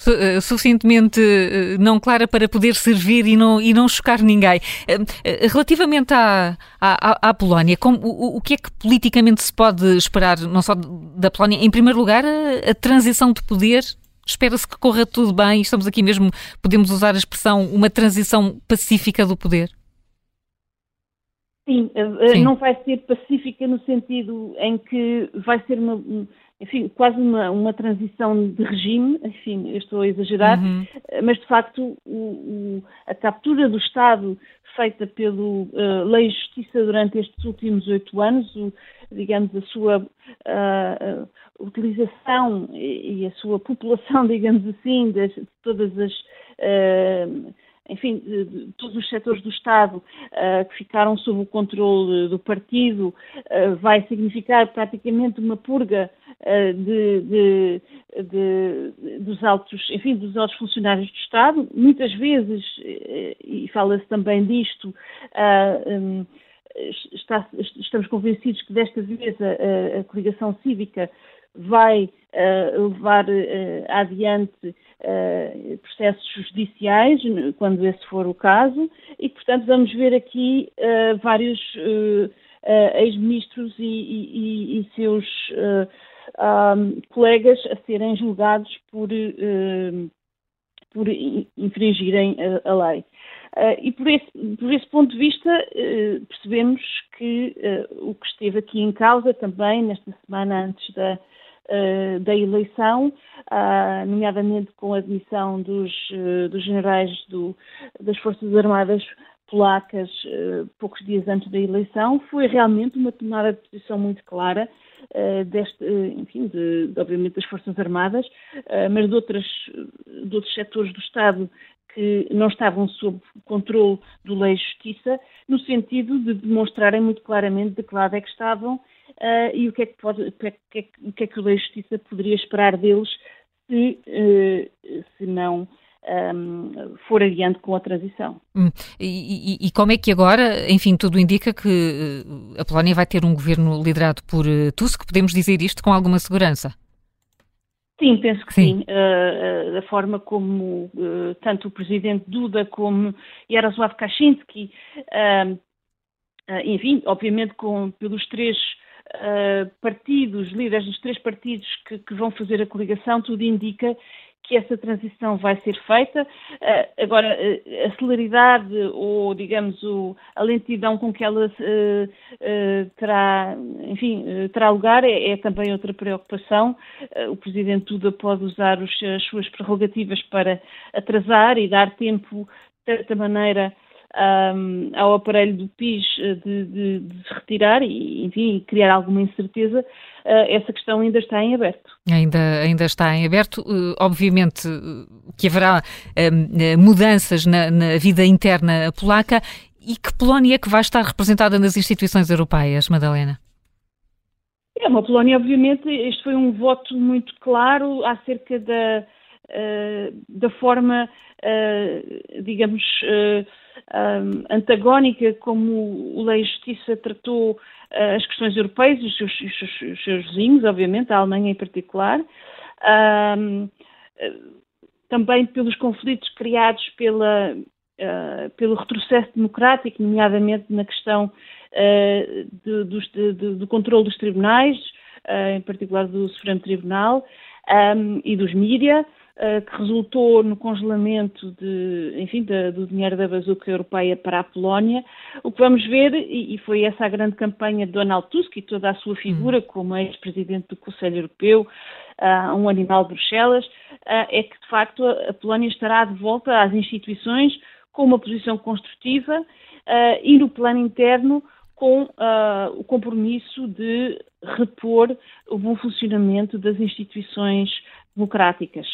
Eh, suficientemente eh, não clara para poder servir e não, e não chocar ninguém. Eh, relativamente à, à, à Polónia, como, o, o, que é que politicamente se pode esperar, não só da Polónia? Em primeiro lugar, a, a transição de poder espera-se que corra tudo bem. Estamos aqui mesmo, podemos usar a expressão, uma transição pacífica do poder? Sim, Sim, não vai ser pacífica no sentido em que vai ser uma, enfim, quase uma, uma transição de regime, enfim, eu estou a exagerar, uhum. mas de facto o, o, a captura do Estado feita pelo uh, Lei e Justiça durante estes últimos oito anos, o, digamos, a sua uh, uh, utilização e, e, a sua população, (laughs) digamos assim, de, de todas as enfim, de, de, todos os setores do Estado uh, que ficaram sob o controle do partido, uh, vai significar praticamente uma purga de, de, de, dos altos, enfim, dos altos funcionários do Estado. Muitas vezes, e fala-se também disto, um, está, estamos convencidos que desta vez a, a coligação cívica vai uh, levar uh, adiante uh, processos judiciais, quando esse for o caso, e, portanto, vamos ver aqui vários ex-ministros e, e, e, seus um, colegas a serem julgados por, por infringirem a, a lei. Uh, e por esse, por esse, ponto de vista, uh, percebemos que uh, o que esteve aqui em causa também, nesta semana antes da, da eleição, nomeadamente com a admissão dos, dos generais do, das Forças Armadas polacas poucos dias antes da eleição, foi realmente uma tomada de posição muito clara deste, enfim, de, de, obviamente das Forças Armadas, mas de, outras, de outros setores do Estado que não estavam sob controle do Lei e Justiça, no sentido de demonstrarem muito claramente de que lado é que estavam uh, e o que é que, pode, o, que é, o que é que o Lei e Justiça poderia esperar deles se, uh, se não um, for adiante com a transição. Hum. E, e, e, como é que agora, enfim, tudo indica que a Polónia vai ter um governo liderado por Tusk? Podemos dizer isto com alguma segurança? Sim, penso que sim. sim. Uh, uh, da forma como uh, tanto o presidente Duda como Yaroslav Kaczynski, enfim, obviamente com, pelos três partidos, líderes dos três partidos que, que, vão fazer a coligação, tudo indica que essa transição vai ser feita. Uh, agora, uh, a celeridade ou, digamos, o, a lentidão com que ela terá, enfim, terá lugar é, é, também outra preocupação. o Presidente Duda pode usar os, as suas prerrogativas para atrasar e dar tempo, de certa maneira, um, ao aparelho do PIS eh, de, de, de, se retirar e, enfim, criar alguma incerteza, uh, essa questão ainda está em aberto. Ainda, ainda está em aberto. Uh, obviamente que haverá uh, mudanças na, na, vida interna polaca. E que Polónia é que vai estar representada nas instituições europeias, Madalena? É uma Polónia, obviamente, este foi um voto muito claro acerca da, da forma, digamos, um, antagónica como o Lei e Justiça tratou uh, as questões europeias e os seus, os, seus, os seus, vizinhos, obviamente, a Alemanha em particular. Um, também pelos conflitos criados pela, uh, pelo retrocesso democrático, nomeadamente na questão uh, de, de, de, do controle dos tribunais, em particular do Supremo Tribunal, um, e dos mídias. Eh, que resultou no congelamento de, enfim, do dinheiro da bazuca europeia para a Polónia. O que vamos ver, e, e, foi essa a grande campanha de Donald Tusk e toda a sua figura hum. como ex-presidente do Conselho Europeu, uh, um animal de Bruxelas, uh, é que de facto a, a, Polónia estará de volta às instituições com uma posição construtiva uh, e no plano interno com o compromisso de repor o bom funcionamento das instituições democráticas.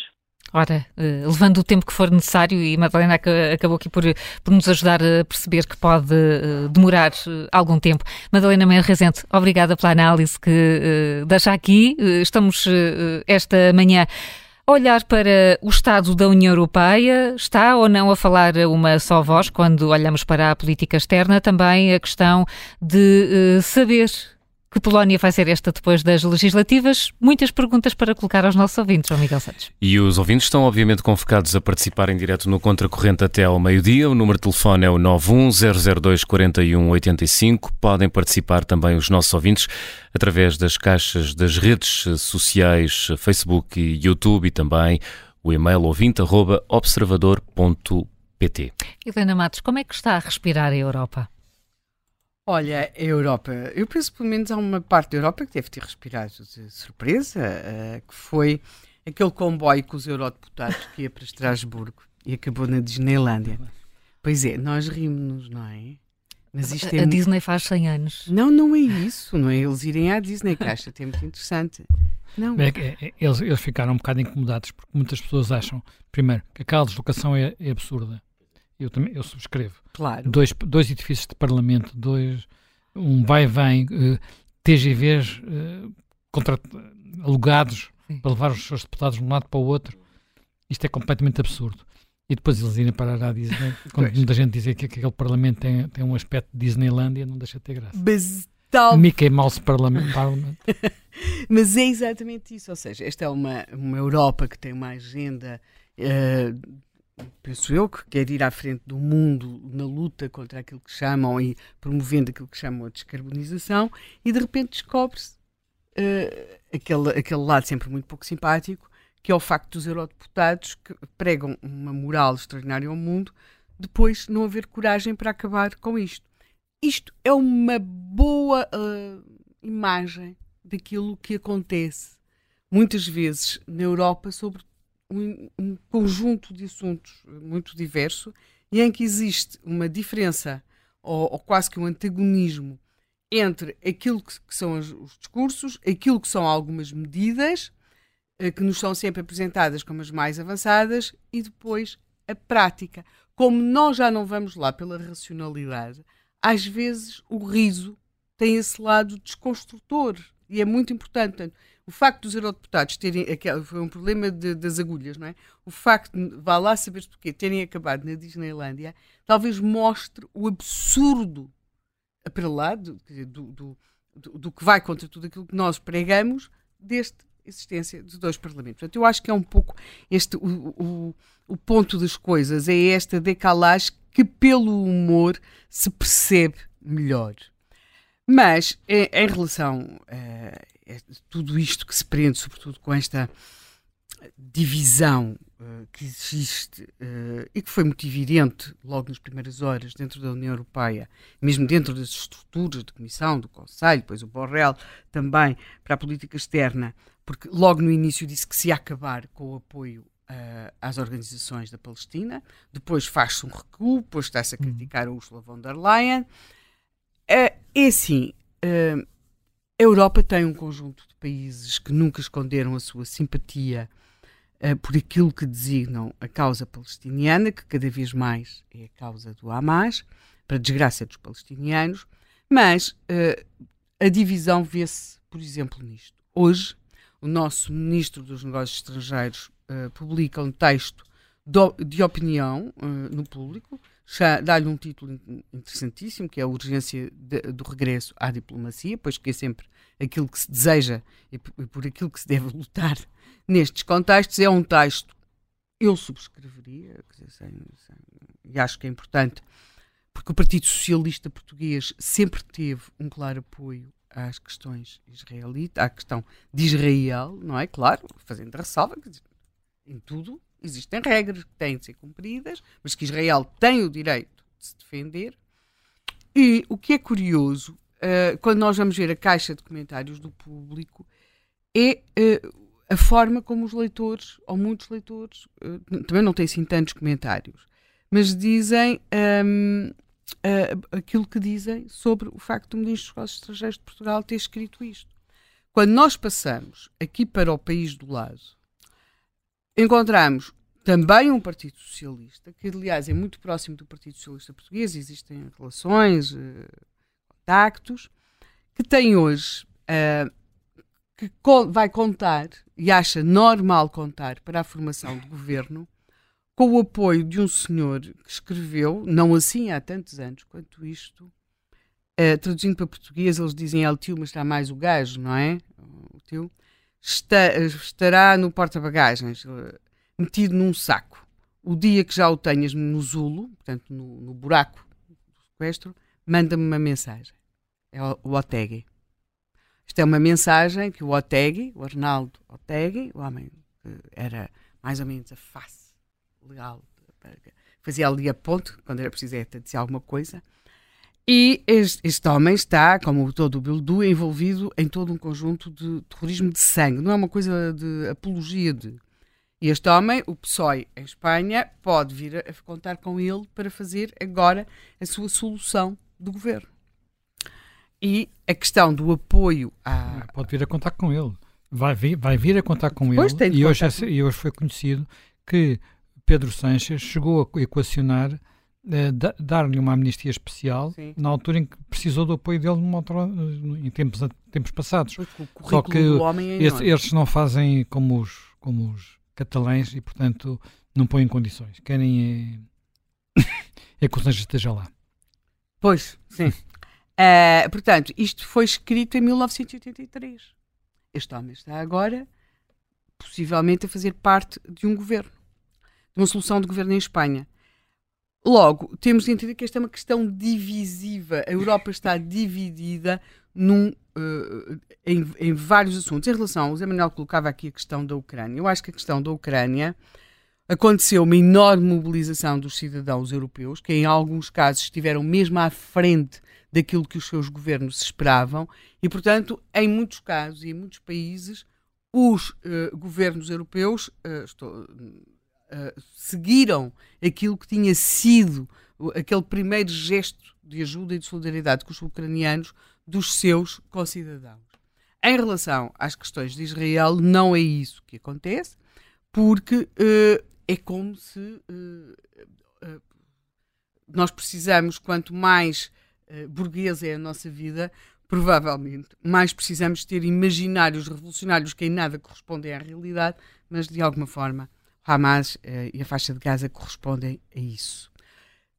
Ora, uh, levando o tempo que for necessário, e Madalena acabou aqui por, por nos ajudar a perceber que pode uh, demorar uh, algum tempo. Madalena Meira Rezende, obrigada pela análise que deixa aqui. estamos esta manhã a olhar para o Estado da União Europeia. Está ou não a falar uma só voz quando olhamos para a política externa? Também a questão de saber que Polónia vai ser esta depois das legislativas? Muitas perguntas para colocar aos nossos ouvintes, João Miguel Santos. E os ouvintes estão obviamente convocados a participar em direto no Contracorrente até ao meio-dia. O número de telefone é o 910024185. Podem participar também os nossos ouvintes através das caixas das redes sociais Facebook e YouTube e também o e-mail ouvinte.observador.pt. Helena Matos, como é que está a respirar a Europa? Olha, a Europa, eu penso pelo menos há uma parte da Europa que deve ter respirado de surpresa, uh, que foi aquele comboio com os eurodeputados que ia para Estrasburgo e acabou na Disneylândia. Pois é, nós rimos-nos, não é? Mas isto é a, Disney faz 100 anos. Não, não é isso, não é eles irem à Disney, que acho até muito interessante. Não. É, é, eles, eles ficaram um bocado incomodados porque muitas pessoas acham, primeiro, que aquela deslocação é, é absurda eu também eu subscrevo. Claro. Dois, dois edifícios de parlamento, dois, um vai-vem, uh, TGVs uh, contra, alugados Sim. para levar os seus deputados de um lado para o outro. Isto é completamente absurdo. E depois eles irem parar à Disney. (laughs) Quando muita gente dizer que, que aquele Parlamento tem, tem um aspecto de Disneylandia, não deixa de ter graça. Mas tal... Mickey Mouse Parliament. (laughs) Mas é exatamente isso. Ou seja, esta é uma, uma Europa que tem uma agenda. Uh, penso eu, que quer ir à frente do mundo na luta contra aquilo que chamam e promovendo aquilo que chamam a descarbonização, e de repente descobre-se uh, aquele, aquele lado sempre muito pouco simpático, que é o facto dos eurodeputados que pregam uma moral extraordinária ao mundo, depois não haver coragem para acabar com isto. Isto é uma boa uh, imagem daquilo que acontece muitas vezes na Europa sobre um, um, conjunto de assuntos muito diverso e em que existe uma diferença ou, ou quase que um antagonismo entre aquilo que, que são os, os, discursos, aquilo que são algumas medidas eh, que nos são sempre apresentadas como as mais avançadas e depois a prática. Como nós já não vamos lá pela racionalidade, às vezes o riso tem esse lado desconstrutor e é muito importante. Portanto, o facto dos eurodeputados terem. Foi um problema de, das agulhas, não é? O facto, vá lá saber porquê, terem acabado na Disneylândia, talvez mostre o absurdo lá do, do, do, do que vai contra tudo aquilo que nós pregamos deste existência de dois parlamentos. Portanto, eu acho que é um pouco este o, o, o ponto das coisas, é esta decalagem que pelo humor se percebe melhor. Mas em, em relação a, a, tudo isto que se prende, sobretudo com esta divisão uh, que existe uh, e que foi muito evidente logo nas primeiras horas dentro da União Europeia, mesmo dentro das estruturas da Comissão, do Conselho, depois o Borrell também para a política externa, porque logo no início disse que se ia acabar com o apoio uh, às organizações da Palestina, depois faz-se um recuo, depois está-se a uhum. criticar a Ursula von der Leyen. Uh, é assim, uh, a Europa tem um conjunto de países que nunca esconderam a sua simpatia uh, por aquilo que designam a causa palestiniana, que cada vez mais é a causa do Hamas, para desgraça dos palestinianos, mas a divisão vê-se, por exemplo, nisto. Hoje, o nosso ministro dos Negócios Estrangeiros publica um texto de opinião no público, dá-lhe um título interessantíssimo, que é a urgência de, do regresso à diplomacia, pois que é sempre aquilo que se deseja e por, e por aquilo que se deve lutar nestes contextos. É um texto, eu subscreveria, dizer, sem, sem, e acho que é importante, porque o Partido Socialista Português sempre teve um claro apoio às questões israelitas, à questão de Israel, não é? Claro, fazendo ressalva, dizer, em tudo existem regras que têm de ser cumpridas, mas que Israel tem o direito de se defender. E o que é curioso, uh, quando nós vamos ver a caixa de comentários do público, é uh, a forma como os leitores, ou muitos leitores, uh, também não têm assim tantos comentários, mas dizem um, aquilo que dizem sobre o facto do Ministro dos Estrangeiros de Portugal ter escrito isto. Quando nós passamos aqui para o país do lado, encontramos também um Partido Socialista, que aliás é muito próximo do Partido Socialista Português, existem relações, uh, contactos, que tem hoje, uh, que vai contar e acha normal contar para a formação do governo com o apoio de um senhor que escreveu, não assim há tantos anos quanto isto, uh, traduzindo para português, eles dizem é o tio, mas está mais o gajo, não é? O tio está, estará no porta-bagagens, eh, metido num saco. O dia que já o tenhas no zulo, portanto no, no buraco do sequestro, manda-me uma mensagem. É o, o Otegi. Isto é uma mensagem que o Otegi, o Arnaldo Otegi, o homem que era mais ou menos a face legal, fazia ali a ponte, quando era preciso é, dizer alguma coisa, e este, este, homem está, como todo o Bildu, envolvido em todo um conjunto de terrorismo de sangue. Não é uma coisa de apologia de. E este homem, o PSOE em Espanha, pode vir a, contar com ele para fazer agora a sua solução do governo. E a questão do apoio a. Pode vir a contar com ele. Vai vir, vai vir a contar com pois ele. E hoje, é, e hoje foi conhecido que Pedro Sanches chegou a equacionar uh, dar-lhe uma amnistia especial Sim. na altura em que precisou do apoio dele em tempos, tempos passados. Só que é esse, estes não fazem como os, como os catalães e, portanto, não põem condições. Querem é, (coughs) é que o Sanches esteja lá. Pois, sim. uh, (laughs) portanto, isto foi escrito em 1983. Este homem está agora, possivelmente, a fazer parte de um governo, de uma solução de governo em Espanha. Logo, temos de entender que esta é uma questão divisiva. A Europa está dividida num, uh, em, em, vários assuntos. Em relação, o Zé Manuel colocava aqui a questão da Ucrânia. Eu acho que a questão da Ucrânia aconteceu uma enorme mobilização dos cidadãos europeus, que em alguns casos estiveram mesmo à frente daquilo que os seus governos esperavam, e, portanto, em muitos casos e em muitos países, os uh, governos europeus uh, estou, uh, seguiram aquilo que tinha sido aquele primeiro gesto de ajuda e de solidariedade com os ucranianos dos seus concidadãos. Em relação às questões de Israel, não é isso que acontece, porque uh, é como se uh, uh, nós precisamos, quanto mais burguesa é a nossa vida, provavelmente mais precisamos ter imaginários revolucionários que em nada correspondem à realidade, mas de alguma forma Hamas uh, e a faixa de Gaza correspondem a isso.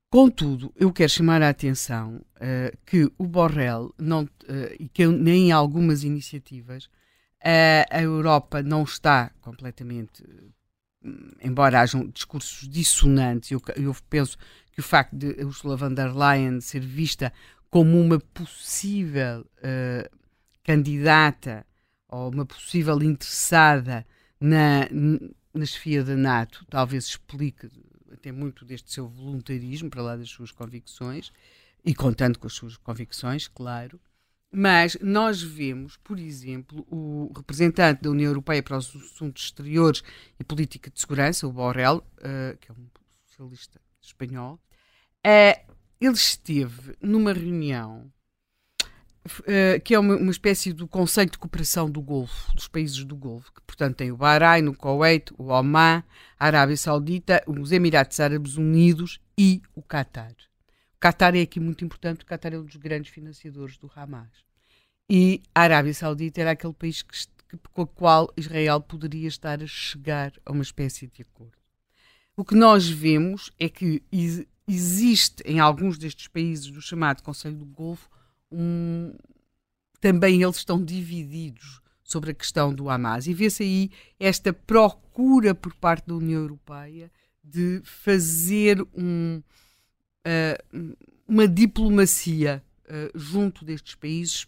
Contudo, eu quero chamar a atenção uh, que o Borrell não, uh, e que nem algumas iniciativas a Europa não está completamente, embora hajam discursos dissonantes, eu, eu penso que o facto de Ursula von der Leyen ser vista como uma possível candidata ou uma possível interessada na, na chefia da NATO talvez explique até muito deste seu voluntarismo para lá das suas convicções e contando com as suas convicções, claro. Mas nós vemos, por exemplo, o representante da União Europeia para os Assuntos Exteriores e Política de Segurança, o Borrell, uh, que é um socialista espanhol, uh, ele esteve numa reunião Uh, que é uma, uma, espécie do conceito de cooperação do Golfo, dos países do Golfo, que portanto tem o Bahrein, o Kuwait, o Oman, a Arábia Saudita, os Emirados Árabes Unidos e o Qatar. O Qatar é aqui muito importante, o Qatar é um dos grandes financiadores do Hamas. E a Arábia Saudita era aquele país que, que, com o qual Israel poderia estar a chegar a uma espécie de acordo. O que nós vemos é que existe em alguns destes países do chamado Conselho do Golfo um, também eles estão divididos sobre a questão do Hamas. E vê-se aí esta procura por parte da União Europeia de fazer um, uh, uma diplomacia uh, junto destes países,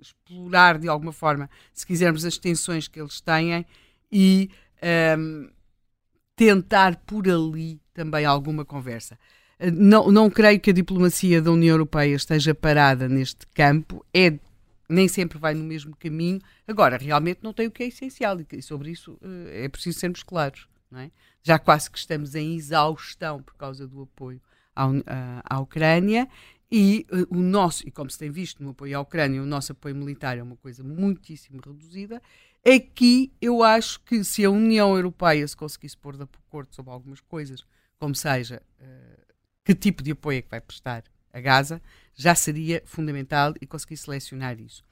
explorar de alguma forma, se quisermos, as tensões que eles têm e um, tentar por ali também alguma conversa. Não, não creio que a diplomacia da União Europeia esteja parada neste campo, é, nem sempre vai no mesmo caminho. Agora, realmente não tem o que é essencial e sobre isso eh, é preciso sermos claros. É? Já quase que estamos em exaustão por causa do apoio à, à, Ucrânia e uh, o nosso, e como se tem visto no apoio à Ucrânia, o nosso apoio militar é uma coisa muitíssimo reduzida. Aqui eu acho que se a União Europeia se conseguisse pôr de acordo sobre algumas coisas, como seja uh, que tipo de apoio é que vai prestar a Gaza, já seria fundamental e conseguir selecionar isso.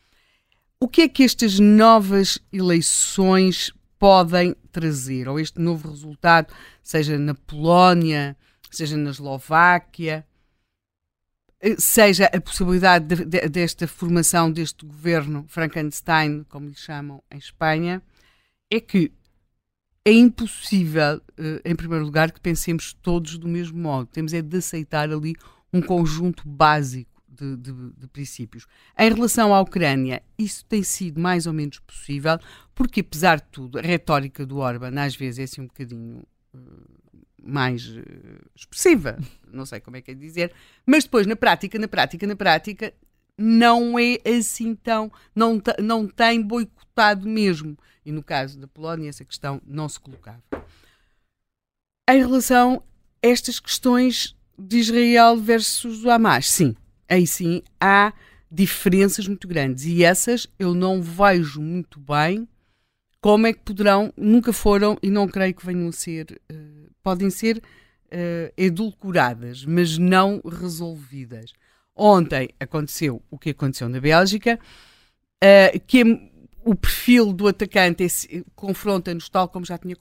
O que é que estas novas eleições podem trazer, ou este novo resultado, seja na Polónia, seja na Eslováquia, eh, seja a possibilidade de, de, desta formação deste governo Frankenstein, como lhe chamam em Espanha, é que é impossível, eh, em primeiro lugar, que pensemos todos do mesmo modo. Temos é de aceitar ali um conjunto básico de, de, de, princípios. Em relação à Ucrânia, isso tem sido mais ou menos possível, porque apesar de tudo, a retórica do Orban às vezes é assim um bocadinho uh, mais uh, expressiva, não sei como é que é dizer, mas depois na prática, na prática, na prática, não é assim tão, não, não tem boicotado mesmo. E no caso da Polónia, essa questão não se colocava. Em relação a estas questões de Israel versus o Hamas, sim, aí sim há diferenças muito grandes. E essas eu não vejo muito bem como é que poderão, nunca foram e não creio que venham a ser, uh, podem ser uh, edulcoradas, mas não resolvidas. Ontem aconteceu o que aconteceu na Bélgica, uh, que o perfil do atacante é, confronta-nos, tal como já tinha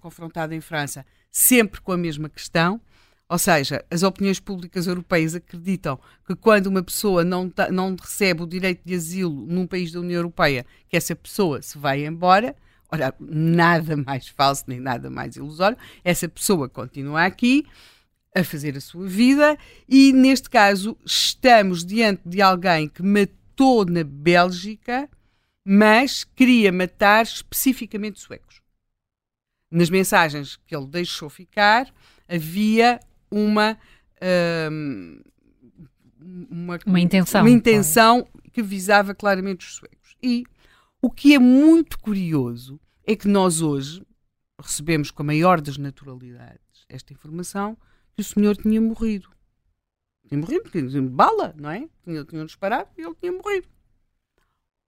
confrontado em França, sempre com a mesma questão. Ou seja, as opiniões públicas europeias acreditam que quando uma pessoa não, não recebe o direito de asilo num país da União Europeia, que essa pessoa se vai embora. Ora, nada mais falso nem nada mais ilusório. Essa pessoa continua aqui a fazer a sua vida e, neste caso, estamos diante de alguém que matou na Bélgica, mas queria matar especificamente suecos. Nas mensagens que ele deixou ficar, havia uma. Um, uma, uma intenção, uma intenção claro. que visava claramente os suecos. E o que é muito curioso é que nós hoje recebemos com a maior das naturalidades esta informação que o senhor tinha morrido. Tinha morrido, tinha bala, não é? Tinha, tinha disparado e ele tinha morrido.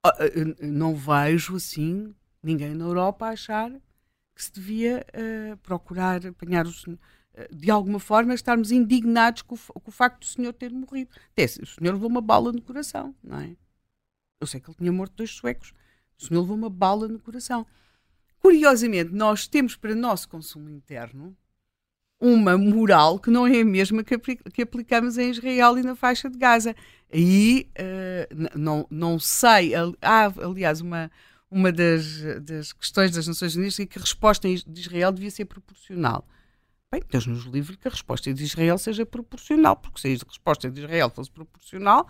Ah, ah, não vejo assim ninguém na Europa achar que se devia uh, procurar apanhar o senhor, de alguma forma estarmos indignados com o, com o, facto do senhor ter morrido. Até, o senhor levou uma bala no coração, não é? Eu sei que ele tinha morto dois suecos. O senhor levou uma bala no coração. Curiosamente, nós temos para nosso consumo interno uma moral que não é a mesma que, que aplicamos em Israel e na faixa de Gaza. Aí uh, não, não sei. Há, aliás, uma, uma das, das questões das Nações Unidas é que a resposta de Israel devia ser proporcional. Bem, Deus nos livre que a resposta de Israel seja proporcional, porque se a resposta de Israel fosse proporcional,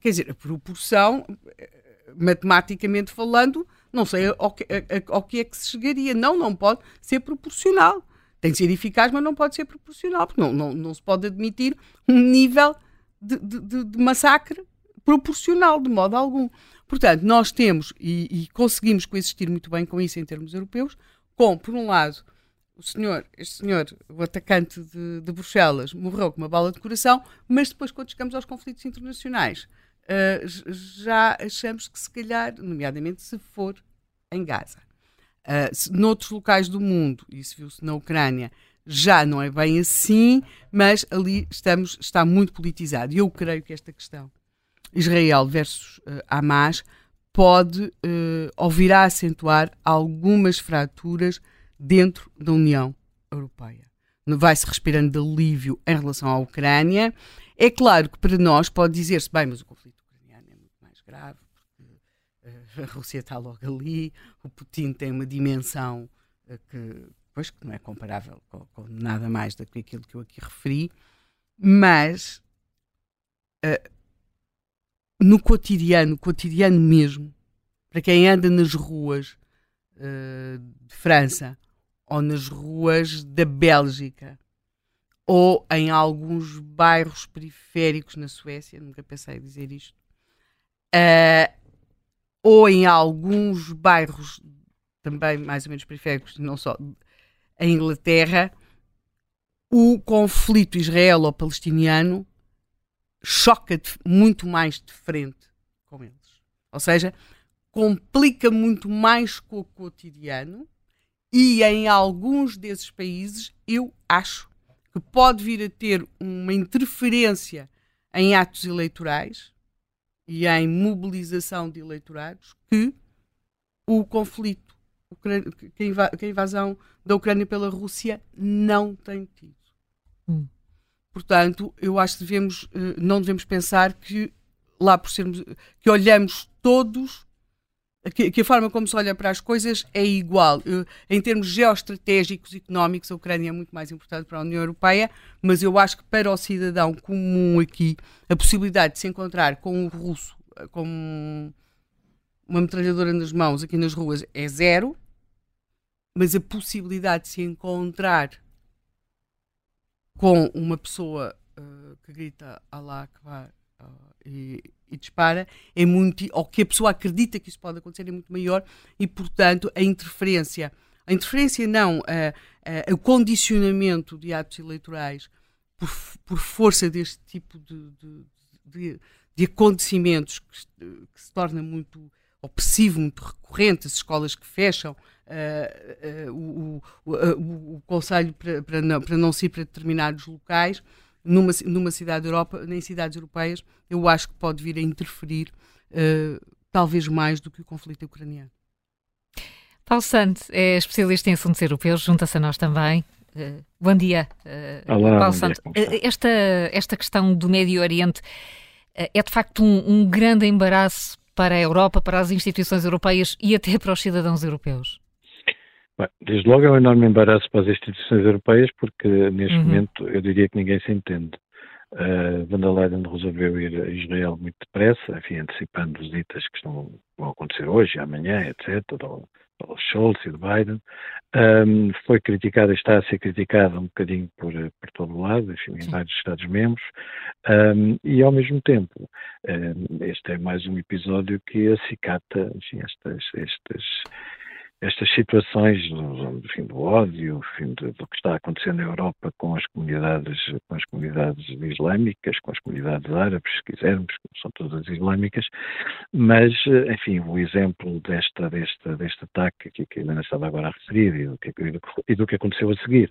quer dizer, a proporção, eh, matematicamente falando, não sei ao que, ao que é que se chegaria. Não, não pode ser proporcional tem que ser eficaz, mas não pode ser proporcional, porque não, não, não se pode admitir um nível de, de, de massacre proporcional, de modo algum. Portanto, nós temos e, e, conseguimos coexistir muito bem com isso em termos europeus, com, por um lado, o senhor, este senhor, o atacante de, de Bruxelas, morreu com uma bala de coração, mas depois, quando chegamos aos conflitos internacionais, uh, já achamos que se calhar, nomeadamente se for em Gaza, Uh, noutros locais do mundo, isso viu-se na Ucrânia, já não é bem assim, mas ali estamos, está muito politizado. E eu creio que esta questão, Israel versus uh, Hamas, pode uh, ou virá a acentuar algumas fraturas dentro da União Europeia. Vai-se respirando de alívio em relação à Ucrânia. É claro que para nós pode dizer-se, bem, mas o conflito ucraniano é muito mais grave, a Rússia está logo ali, o Putin tem uma dimensão uh, que, pois, que não é comparável com, com, nada mais do que aquilo que eu aqui referi, mas uh, no cotidiano, cotidiano mesmo, para quem anda nas ruas uh, de França ou nas ruas da Bélgica ou em alguns bairros periféricos na Suécia, nunca pensei dizer isto, uh, ou em alguns bairros também mais ou menos periféricos, não só em Inglaterra, o conflito israelo-palestiniano choca muito mais de frente com eles. Ou seja, complica muito mais com o cotidiano e em alguns desses países eu acho que pode vir a ter uma interferência em atos eleitorais e em mobilização de eleitorados que o conflito, que a invasão da Ucrânia pela Rússia não tem tido. Hum. Portanto, eu acho que devemos, eh, não devemos pensar que lá por sermos, que olhamos todos que, que, a forma como se olha para as coisas é igual. Em termos geoestratégicos económicos, a Ucrânia é muito mais importante para a União Europeia, mas eu acho que para o cidadão comum aqui, a possibilidade de se encontrar com o russo com uma metralhadora nas mãos aqui nas ruas é zero, mas a possibilidade de se encontrar com uma pessoa uh, que grita Alá Akbar e, dispara é muito, ou que a pessoa acredita que isso pode acontecer é muito maior e, portanto, a interferência, a interferência não, o condicionamento de atos eleitorais por, por força deste tipo de, de, de, de acontecimentos que, que, se torna muito opressivo, muito recorrente, as escolas que fecham, uh, uh, o, o, o, conselho para, para, não, para não se ir para determinados locais, numa, numa cidade Europa, em cidades europeias, eu acho que pode vir a interferir talvez mais do que o conflito ucraniano. Paulo Santos é especialista em assuntos europeus, junta-se a nós também. Uh, bom dia, uh, Olá, Paulo Santos. Uh, esta, esta questão do Médio Oriente é de facto um, um, grande embaraço para a Europa, para as instituições europeias e até para os cidadãos europeus? Bem, desde logo é um enorme embaraço para as instituições europeias, porque neste uhum. momento eu diria que ninguém se entende. Uh, Van der Leyen resolveu ir a Israel muito depressa, enfim, antecipando visitas que estão, vão acontecer hoje, amanhã, etc., ao, ao Scholz e do Biden. Um, foi criticada, está a ser criticada um bocadinho por, por todo o lado, enfim, em vários Estados-membros, um, e ao mesmo tempo, um, este é mais um episódio que acicata, enfim, estas, estas estas situações do, do, fim do ódio, fim do, do, que está acontecendo na Europa com as comunidades, com as comunidades islâmicas, com as comunidades árabes, se quisermos, são todas islâmicas, mas, enfim, o exemplo desta, desta, deste ataque que a Helena estava agora a referir e do que, e do que aconteceu a seguir,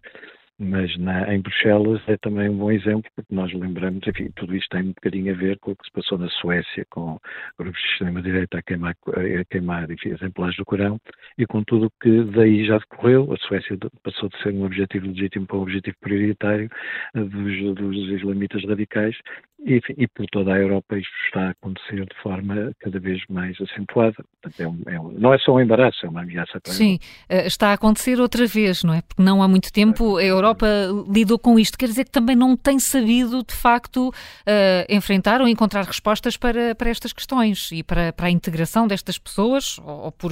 mas na, em Bruxelas é também um bom exemplo, porque nós lembramos, enfim, tudo isto tem um bocadinho a ver com o que se passou na Suécia, com grupos de extrema-direita a queimar, a queimar enfim, exemplares do Corão, e com tudo o que daí já decorreu, a Suécia passou de ser um objetivo legítimo para um objetivo prioritário dos, dos islamitas radicais, e, e, por toda a Europa isto está a acontecer de forma cada vez mais acentuada. É um, é um, não é só um embaraço, é uma ameaça para Sim, eh, está a acontecer outra vez, não é? Porque não há muito tempo a Europa lidou com isto. Quer dizer que também não tem sabido, de facto, uh, enfrentar ou encontrar respostas para, para estas questões e para, para a integração destas pessoas, ou, ou por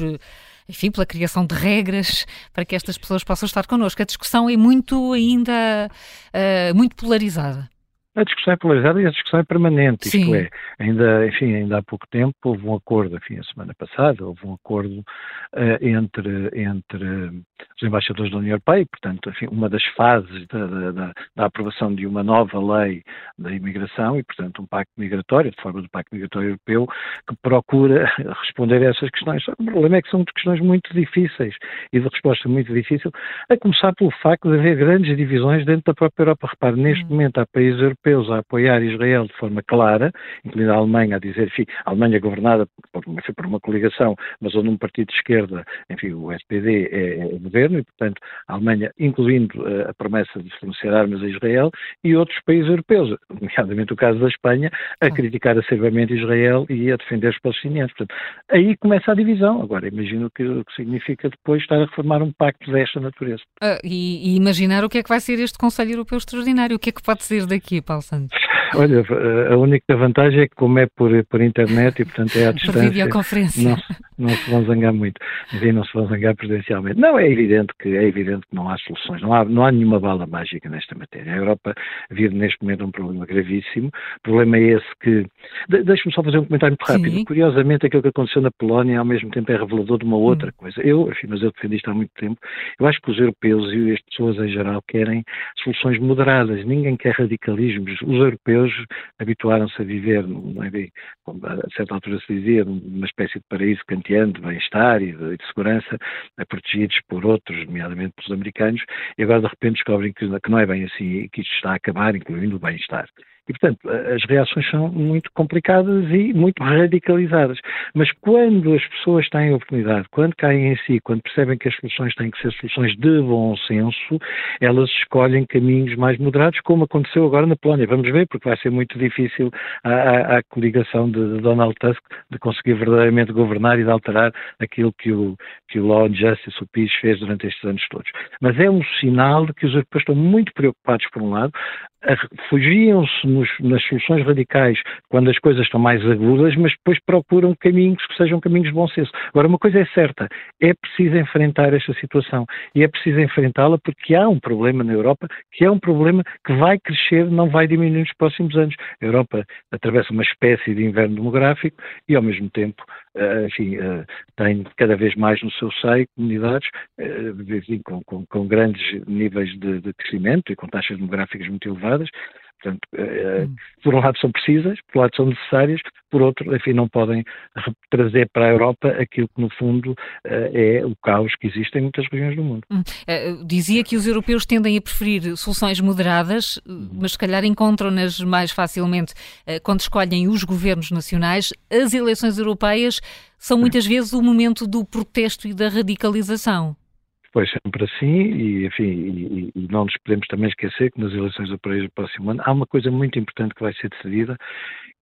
enfim, pela criação de regras para que estas pessoas possam estar connosco. A discussão é muito ainda uh, muito polarizada. A discussão é polarizada e a discussão é permanente, Sim. isto é, ainda, enfim, ainda há pouco tempo houve um acordo, enfim, a semana passada, houve um acordo uh, entre, entre os embaixadores da União Europeia, e, portanto, enfim, uma das fases da, da, da, aprovação de uma nova lei da imigração e, portanto, um pacto migratório, de forma do pacto migratório europeu, que procura (laughs) responder a essas questões. O problema é que são questões muito difíceis e de resposta muito difícil, a começar pelo facto de haver grandes divisões dentro da própria Europa. Repare, neste hum. momento há países europeus europeus a apoiar Israel de forma clara, incluindo a Alemanha a dizer, enfim, a Alemanha governada por, por uma coligação, mas onde um partido de esquerda, enfim, o SPD é, é governo, e portanto a Alemanha, incluindo uh, a promessa de fornecer armas a Israel, e outros países europeus, nomeadamente o caso da Espanha, a criticar acervamente Israel e a defender os palestinianos. Portanto, aí começa a divisão. Agora, imagino que, o que significa depois estar a reformar um pacto desta natureza. Uh, e, e imaginar o que é que vai ser este Conselho Europeu Extraordinário, o que é que pode ser daqui, Paulo Santos? Olha, a única vantagem é que como é por, por internet e portanto é à (laughs) distância. videoconferência. Não, não se vão zangar muito. Enfim, não se vão zangar presencialmente. Não, é evidente que é evidente que não há soluções, não há, não há nenhuma bala mágica nesta matéria. A Europa vive neste momento um problema gravíssimo. O problema é esse que. De, Deixe-me só fazer um comentário muito rápido. Sim. Curiosamente, aquilo que aconteceu na Polónia ao mesmo tempo é revelador de uma outra hum. coisa. Eu, enfim, mas eu defendi isto há muito tempo. Eu acho que os europeus e as pessoas em geral querem soluções moderadas. Ninguém quer radicalismos. Os europeus habituaram-se a viver, não é bem, a certa altura se dizia, numa espécie de paraíso kantiano de bem-estar e de, de, segurança, eh, protegidos por outros, nomeadamente pelos americanos, e agora de repente descobrem que, que não é bem assim e que isto está a acabar, incluindo o bem-estar. E, portanto, as reações são muito complicadas e muito radicalizadas. Mas quando as pessoas têm oportunidade, quando caem em si, quando percebem que as soluções têm que ser soluções de bom senso, elas escolhem caminhos mais moderados, como aconteceu agora na Polónia. Vamos ver, porque vai ser muito difícil a, a, a coligação de, de, Donald Tusk de conseguir verdadeiramente governar e de alterar aquilo que o, que o Law and Justice, o PIS, fez durante estes anos todos. Mas é um sinal de que os europeus estão muito preocupados, por um lado, refugiam-se nas soluções radicais quando as coisas estão mais agudas, mas depois procuram caminhos que sejam caminhos de bom senso. Agora, uma coisa é certa, é preciso enfrentar esta situação e é preciso enfrentá-la porque há um problema na Europa que é um problema que vai crescer, não vai diminuir nos próximos anos. A Europa atravessa uma espécie de inverno demográfico e, ao mesmo tempo, eh, enfim, eh, tem cada vez mais no seu seio comunidades eh, com, com, com grandes níveis de, de crescimento e com taxas demográficas muito elevadas, Portanto, hum. por um lado são precisas, por um lado são necessárias, por outro, enfim, não podem trazer para a Europa aquilo que, no fundo, é o caos que existe em muitas regiões do mundo. Hum. Dizia que os europeus tendem a preferir soluções moderadas, mas se calhar encontram-nas mais facilmente quando escolhem os governos nacionais. As eleições europeias são muitas vezes o momento do protesto e da radicalização. Pois sempre assim, e enfim, e, e, não nos podemos também esquecer que nas eleições europeias do próximo ano há uma coisa muito importante que vai ser decidida,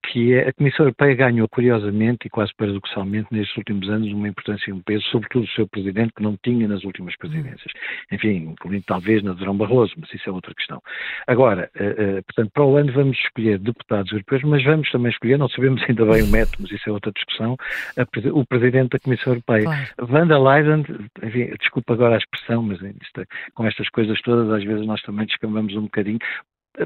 que é a Comissão Europeia ganhou curiosamente e quase paradoxalmente nestes últimos anos uma importância e um peso, sobretudo o seu presidente, que não tinha nas últimas presidências. Enfim, incluindo talvez na de Durão Barroso, mas isso é outra questão. Agora, uh, uh, portanto, para o ano vamos escolher deputados europeus, mas vamos também escolher, não sabemos (laughs) ainda bem o método, mas isso é outra discussão, a, o presidente da Comissão Europeia. Claro. Van der Leyen, enfim, desculpa agora expressão, mas isto, com estas coisas todas, às vezes nós também descambamos um bocadinho,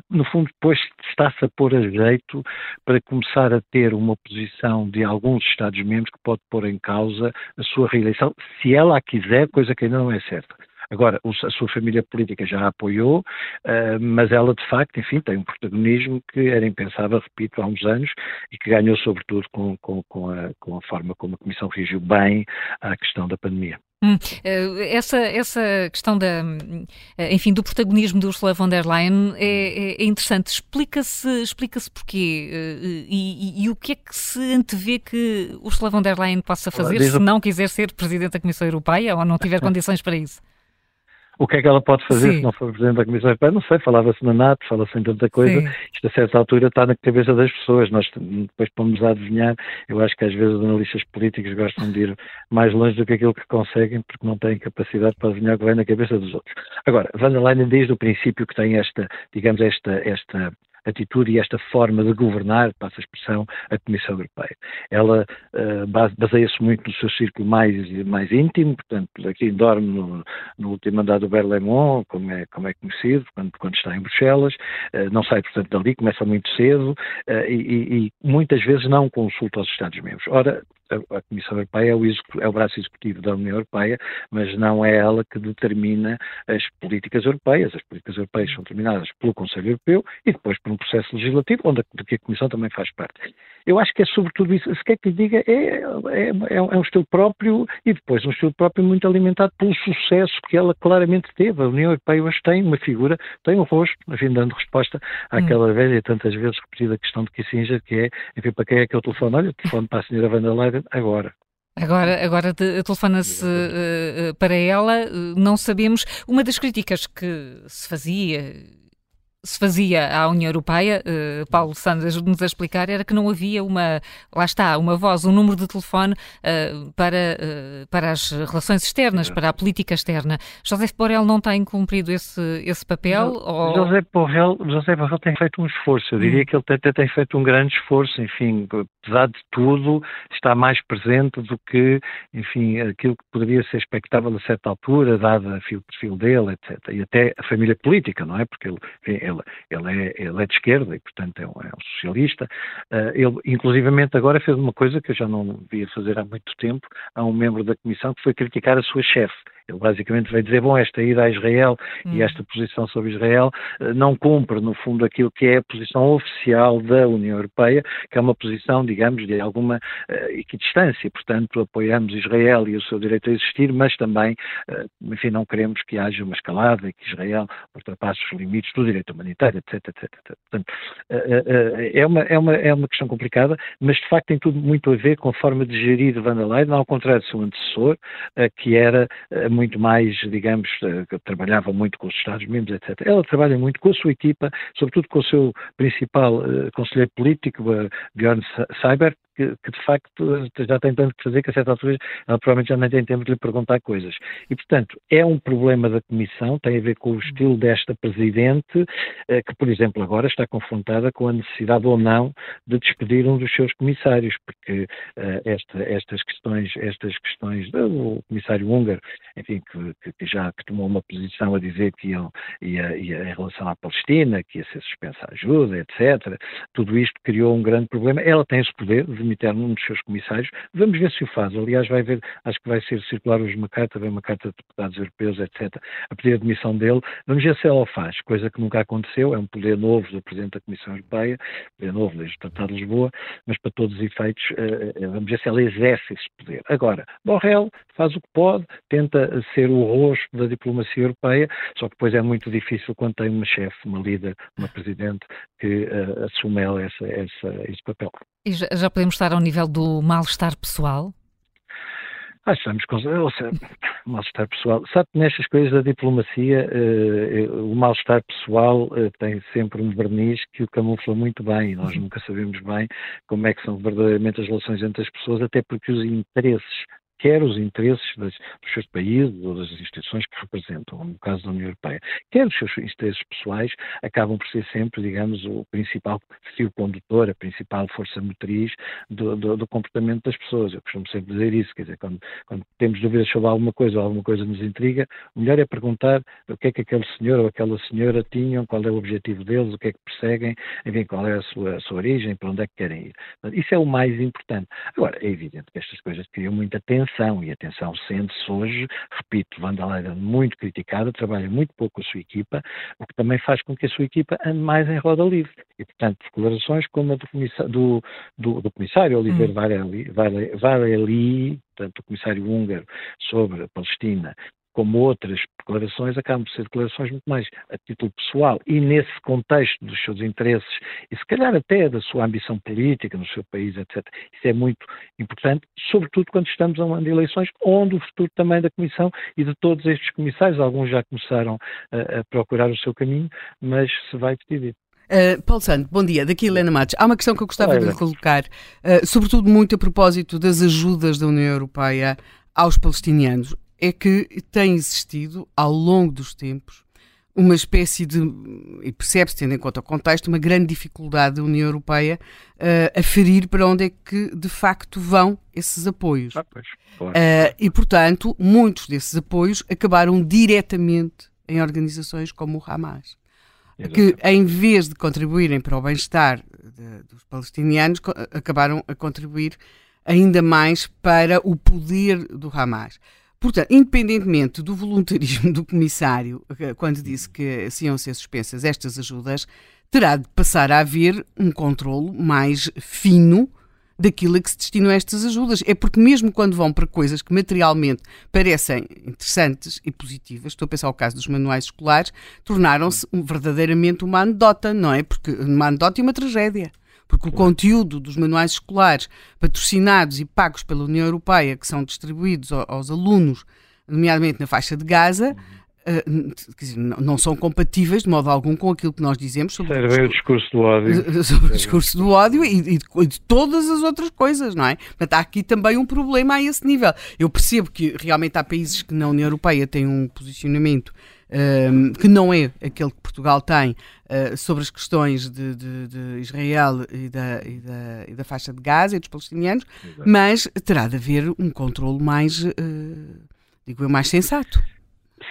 no fundo, depois está-se a pôr a jeito para começar a ter uma posição de alguns Estados-membros que pode pôr em causa a sua reeleição, se ela a quiser, coisa que ainda não é certa. Agora, a sua família política já a apoiou, uh, mas ela, de facto, enfim, tem um protagonismo que era impensável, repito, há uns anos e que ganhou, sobretudo, com, com, com, a, com a forma como a Comissão reagiu bem à questão da pandemia. Hum, eh, essa, essa questão da, eh, enfim, do protagonismo de Ursula von der Leyen é, é, é interessante. Explica-se explica porquê e, e, e, o que é que se antevê que Ursula von der Leyen possa fazer se não quiser ser Presidente da Comissão Europeia ou não tiver (laughs) condições para isso? O que é que ela pode fazer Sim. se não for Presidente da Comissão Europeia? Não sei, falava-se na NATO, fala-se em tanta coisa. Sim. Isto a certa altura está na cabeça das pessoas. Nós depois pomos a adivinhar. Eu acho que às vezes os analistas políticos gostam de ir mais longe do que aquilo que conseguem, porque não têm capacidade para adivinhar o que vem na cabeça dos outros. Agora, Van der Leyen desde o princípio que tem esta, digamos, esta, esta atitude e esta forma de governar, passa a expressão, a Comissão Europeia. Ela uh, baseia-se muito no seu círculo mais, mais íntimo, portanto, aqui dorme no, no último andar do Berlemont, como é, como é conhecido, quando, quando está em Bruxelas, uh, não sai, portanto, dali, começa muito cedo uh, e, e, muitas vezes não consulta os Estados-membros. Ora, a, Comissão Europeia é o, é o, braço executivo da União Europeia, mas não é ela que determina as políticas europeias. As políticas europeias são determinadas pelo Conselho Europeu e depois por um processo legislativo, onde a, de que a Comissão também faz parte. Eu acho que é sobretudo isso. Se quer que lhe diga, é, é, é, um estilo próprio e depois um estilo próprio muito alimentado pelo sucesso que ela claramente teve. A União Europeia hoje tem uma figura, tem um rosto, enfim, dando resposta àquela hum. velha e tantas vezes repetida questão de Kissinger, que é, enfim, para quem é que eu telefone? Olha, telefone para a senhora Van der Leyen agora. Agora, agora telefona-se uh, para ela, não sabemos. Uma das críticas que se fazia se fazia à União Europeia, uh, Paulo Santos ajude-nos a explicar, era que não havia uma, lá está, uma voz, um número de telefone uh, para, uh, para as relações externas, para a política externa. José Borrell não tem cumprido esse, esse papel? ou... José, Borrell, José Borrell tem feito um esforço, eu diria hum. que ele até tem feito um grande esforço, enfim, apesar de tudo, está mais presente do que, enfim, aquilo que poderia ser expectável a certa altura, dada o perfil dele, etc. E até a família política, não é? Porque ele, enfim, ele, ele, é, ele é de esquerda e, portanto, é um, é um socialista. Uh, ele, inclusivamente, agora fez uma coisa que eu já não via fazer há muito tempo. Há um membro da comissão que foi criticar a sua chefe. Ele basicamente veio dizer, bom, esta ida a Israel hum. e esta posição sobre Israel eh, não cumpre, no fundo, aquilo que é a posição oficial da União Europeia, que é uma posição, digamos, de alguma uh, equidistância. Portanto, apoiamos Israel e o seu direito a existir, mas também, uh, enfim, não queremos que haja uma escalada e que Israel ultrapasse os limites do direito humanitário, etc, etc, etc. Portanto, uh, é, uma, é, uma, é uma questão complicada, mas de facto tem tudo muito a ver com a forma de gerir Van der Leyen, ao contrário do seu antecessor, que era muito mais, digamos, eh, trabalhava muito com os Estados-membros, etc. Ela trabalha muito com a sua equipa, sobretudo com o seu principal uh, conselheiro político, uh, Bjorn Seibert, que, que, de facto já tem tanto que fazer que a certa altura ela provavelmente já nem tem tempo de lhe perguntar coisas. E, portanto, é um problema da Comissão, tem a ver com o estilo desta Presidente, eh, que, por exemplo, agora está confrontada com a necessidade ou não de despedir um dos seus comissários, porque uh, esta, estas questões, estas questões do Comissário húngaro, enfim, que, que, já que tomou uma posição a dizer que iam, ia, ia, em relação à Palestina, que ia ser suspensa a ajuda, etc., tudo isto criou um grande problema. Ela tem esse poder de demitir um dos seus comissários. Vamos ver se o faz. Aliás, vai ver, acho que vai ser circular hoje uma carta, vem uma carta de deputados europeus, etc., a pedir a demissão dele. Vamos ver se ela o faz, coisa que nunca aconteceu, é um poder novo do Presidente da Comissão Europeia, poder novo desde o Tratado de Lisboa, mas para todos os efeitos, eh, eh, vamos ver se ela exerce esse poder. Agora, Borrell faz o que pode, tenta ser o rosto da diplomacia europeia, só que depois é muito difícil quando tem uma chefe, uma líder, uma presidente que uh, assume ela essa, essa, esse papel. E já, já podemos estar ao nível do mal-estar pessoal? Estamos com ou seja, mal-estar pessoal. Sabe que nestas coisas da diplomacia, uh, o mal-estar pessoal uh, tem sempre um verniz que o camufla muito bem e nós nunca sabemos bem como é que são verdadeiramente as relações entre as pessoas, até porque os interesses quer os interesses das, dos seus países ou das instituições que representam, no caso da União Europeia, quer os seus interesses pessoais, acabam por ser sempre, digamos, o principal fio condutor, a principal força motriz do, do, do, comportamento das pessoas. Eu costumo sempre dizer isso, quer dizer, quando, quando, temos dúvidas sobre alguma coisa ou alguma coisa nos intriga, o melhor é perguntar o que é que aquele senhor ou aquela senhora tinham, qual é o objetivo deles, o que é que perseguem, enfim, qual é a sua, a sua origem, para onde é que querem ir. Isso é o mais importante. Agora, é evidente que estas coisas criam muita tensão atenção, e atenção sente-se hoje, repito, Wanda Leiden muito criticada, trabalha muito pouco com a sua equipa, o que também faz com que a sua equipa ande mais em roda livre. E, portanto, declarações como a do, comissário, do, do, do comissário Oliver hum. Vareli, Vareli, portanto, o comissário húngaro sobre a Palestina, como outras declarações, acabam por ser declarações muito mais a título pessoal e nesse contexto dos seus interesses e se calhar até da sua ambição política no seu país, etc. Isso é muito importante, sobretudo quando estamos a um ano de eleições, onde o futuro também da Comissão e de todos estes comissários, alguns já começaram a, a procurar o seu caminho, mas se vai decidir. Uh, Paulo Santo, bom dia. Daqui Helena Matos. Há uma questão que eu gostava de colocar, uh, sobretudo muito a propósito das ajudas da União Europeia aos palestinianos é que tem existido, ao longo dos tempos, uma espécie de, e percebe-se, tendo em conta o contexto, uma grande dificuldade da União Europeia uh, a ferir para onde é que de facto vão esses apoios. Ah, pois, claro. uh, e, portanto, muitos desses apoios acabaram diretamente em organizações como o Hamas. Exatamente. Que, em vez de contribuírem para o bem-estar dos palestinianos, acabaram a contribuir ainda mais para o poder do Hamas. Portanto, independentemente do voluntarismo do comissário, eh, quando disse que se iam ser suspensas estas ajudas, terá de passar a haver um controlo mais fino daquilo a que se destinam estas ajudas. É porque mesmo quando vão para coisas que materialmente parecem interessantes e positivas, estou a pensar o caso dos manuais escolares, tornaram-se verdadeiramente uma anedota, não é? Porque uma anedota e uma tragédia porque o conteúdo dos manuais escolares patrocinados e pagos pela União Europeia, que são distribuídos aos alunos, nomeadamente na faixa de Gaza, Uh, dizer, não, são compatíveis de modo algum com aquilo que nós dizemos sobre, o discurso, do ódio, (laughs) sobre o discurso do ódio e, e, de, e, de, todas as outras coisas, não é? Portanto, há aqui também um problema a esse nível. Eu percebo que realmente há países que na União Europeia têm um posicionamento um, que não é aquele que Portugal tem uh, sobre as questões de, de, de Israel e da, e, da, e da, faixa de Gaza e dos palestinianos, Exato. mas terá de haver um controle mais, uh, digo eu, mais sensato.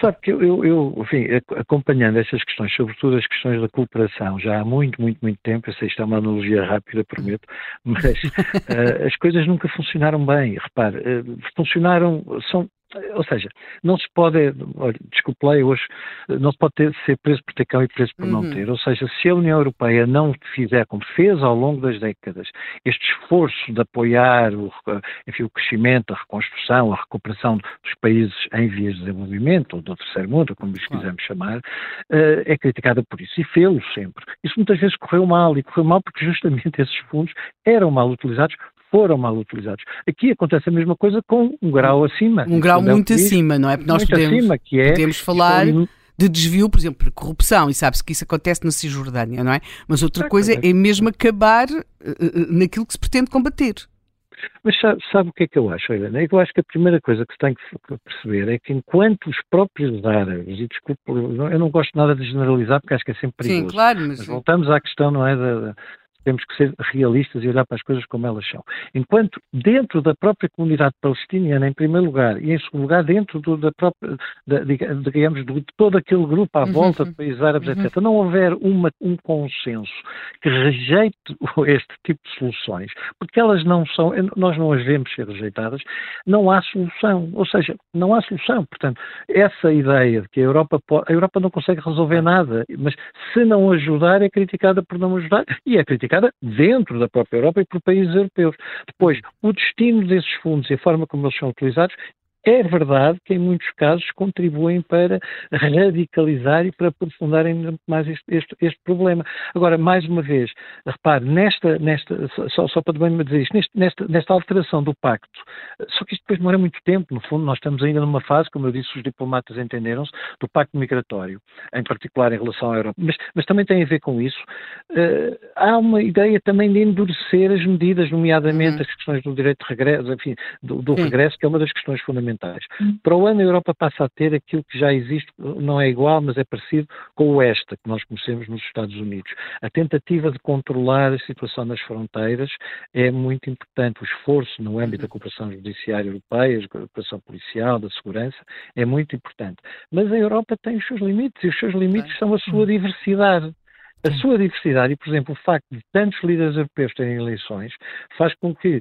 Sabe que eu, eu, enfim, acompanhando essas questões, sobretudo as questões da cooperação, já há muito, muito, muito tempo, eu sei isto é uma analogia rápida, prometo, mas uh, (laughs) as coisas nunca funcionaram bem. Repare, uh, funcionaram, são ou seja, não se pode, olha, desculpe lá, hoje, não se pode ter, ser preso por ter cão e preso por uhum. não ter. Ou seja, se a União Europeia não fizer como fez ao longo das décadas, este esforço de apoiar o, enfim, o crescimento, a reconstrução, a recuperação dos países em vias de desenvolvimento, ou do terceiro mundo, como lhes quisermos chamar, uh, é criticada por isso. E fê-lo sempre. Isso muitas vezes correu mal, e correu mal porque justamente esses fundos eram mal utilizados foram mal utilizados. Aqui acontece a mesma coisa com um grau acima. Um grau muito acima, não é? Porque nós podemos, acima, que é, podemos falar de desvio, por exemplo, por corrupção, e sabe-se que isso acontece na Cisjordânia, não é? Mas outra coisa é mesmo acabar uh, naquilo que se pretende combater. Mas sabe, sabe, o que é que eu acho, Helena? Eu acho que a primeira coisa que se tem que perceber é que enquanto os próprios árabes, e desculpe, eu não gosto nada de generalizar porque acho que é sempre perigoso. Sim, claro, mas... mas voltamos à questão, não é, da, temos que ser realistas e olhar para as coisas como elas são. Enquanto dentro da própria comunidade palestiniana, em primeiro lugar, e em segundo lugar, dentro do, da própria, da, digamos, de todo aquele grupo à uhum. volta uhum. de países árabes, uhum. etc., não houver uma, um consenso que rejeite este tipo de soluções, porque elas não são, nós não as vemos ser rejeitadas, não há solução. Ou seja, não há solução. Portanto, essa ideia de que a Europa, pode, a Europa não consegue resolver nada, mas se não ajudar, é criticada por não ajudar e é criticada dentro da própria Europa e por países europeus. Depois, o destino desses fundos e a forma como eles são utilizados é verdade que, em muitos casos, contribuem para radicalizar e para aprofundar ainda mais este, este, este problema. Agora, mais uma vez, repare, nesta, nesta só, só para também dizer isto, neste, nesta, nesta alteração do pacto, só que isto depois demora muito tempo, no fundo, nós estamos ainda numa fase, como eu disse, os diplomatas entenderam-se, do pacto migratório, em particular em relação à Europa. Mas, mas também tem a ver com isso. Uh, há uma ideia também de endurecer as medidas, nomeadamente uhum. as questões do direito de regresso, enfim, do, do regresso, que é uma das questões fundamentais fundamentais. Hum. Para o ano, a Europa passa a ter aquilo que já existe, não é igual, mas é parecido com o ESTA, que nós conhecemos nos Estados Unidos. A tentativa de controlar a situação nas fronteiras é muito importante. O esforço no âmbito da cooperação judiciária europeia, da cooperação policial, da segurança, é muito importante. Mas a Europa tem os seus limites, e os seus limites são a sua hum. diversidade. A sua diversidade e, por exemplo, o facto de tantos líderes europeus terem eleições faz com que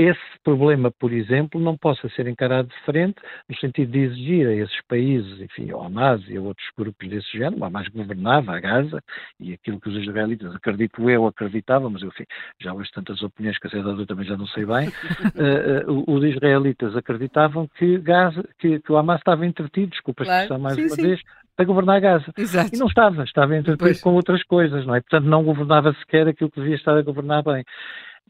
esse problema, por exemplo, não possa ser encarado de frente no sentido de exigir a esses países, enfim, ao Hamas e a outros grupos desse género, o Hamas governava a Gaza e aquilo que os israelitas, acredito eu, acreditavam, mas enfim, já houve tantas opiniões que a cidade também já não sei bem, (laughs) uh, uh, os israelitas acreditavam que, Gaza, que, que, o Hamas estava entretido, desculpa a expressão mais sim, uma sim. vez, a governar Gaza. Exato. E não estava, estava entretido pois. com outras coisas, não é? Portanto, não governava sequer aquilo que devia estar a governar bem.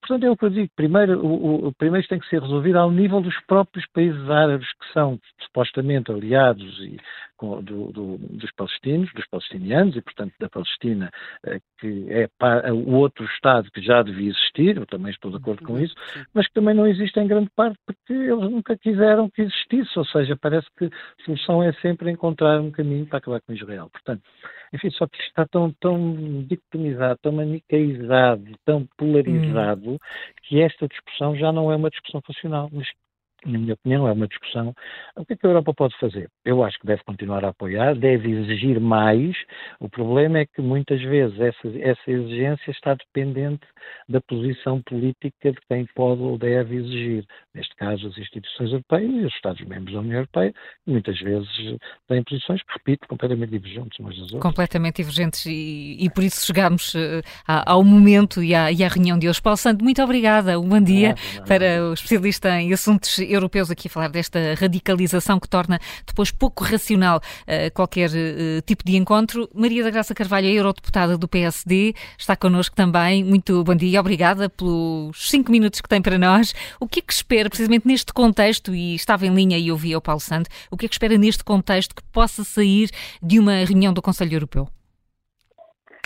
Portanto, é o que eu digo. Primeiro, o, o, primeiro tem que ser resolvido ao nível dos próprios países árabes que são supostamente aliados e, com, do, do, dos palestinos, dos palestinianos e, portanto, da Palestina, eh, que é para, o outro Estado que já devia existir, eu também estou de acordo com uhum, isso, mas que também não existe em grande parte porque eles nunca quiseram que existisse, ou seja, parece que a solução é sempre encontrar um caminho para acabar com Israel. Portanto, enfim, só que isto está tão, tão dicotomizado, tão manicaizado, tão polarizado, hum. que esta discussão já não é uma discussão funcional, mas na minha opinião, é uma discussão. O que é que a Europa pode fazer? Eu acho que deve continuar a apoiar, deve exigir mais. O problema é que muitas vezes essa, essa exigência está dependente da posição política de quem pode ou deve exigir. Neste caso, as instituições europeias e os Estados-membros da União Europeia, muitas vezes têm posições, repito, completamente divergentes umas das outras. Completamente divergentes e, e por isso chegamos uh, ao momento e à, e à, reunião de hoje. Paulo Santo, muito obrigada. Um bom dia para o especialista em assuntos europeus aqui a falar desta radicalização que torna depois pouco racional uh, qualquer uh, tipo de encontro. Maria da Graça Carvalho, a eurodeputada do PSD, está connosco também. Muito bom dia, obrigada pelos cinco minutos que tem para nós. O que é que espera, precisamente neste contexto, e estava em linha e ouvi o Paulo Santo, o que é que espera neste contexto que possa sair de uma reunião do Conselho Europeu?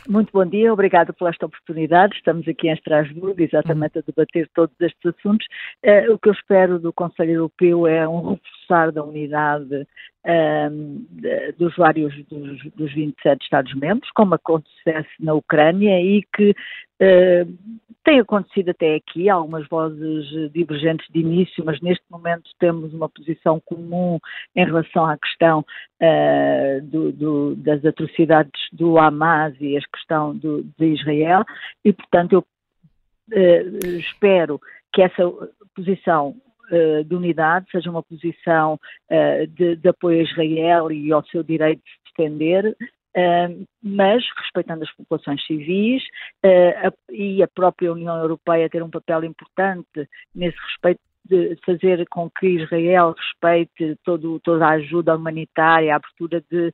Muito bom dia, obrigado por esta oportunidade. Estamos aqui em Estrasburgo exatamente a debater todos estes assuntos. Uh, o que eu espero do Conselho Europeu é um reforçar da unidade um, dos vários dos, dos 27 Estados-membros, como acontecesse na Ucrânia e que uh, tem acontecido até aqui, algumas vozes divergentes de início, mas neste momento temos uma posição comum em relação à questão uh, do, do, das atrocidades do Hamas e a questão do, de Israel, e portanto eu uh, espero que essa posição uh, de unidade, seja uma posição uh, de, de, apoio a Israel e ao seu direito de se defender, uh, mas respeitando as populações civis e a própria União Europeia ter um papel importante nesse respeito de fazer com que Israel respeite todo, toda a ajuda humanitária, a abertura de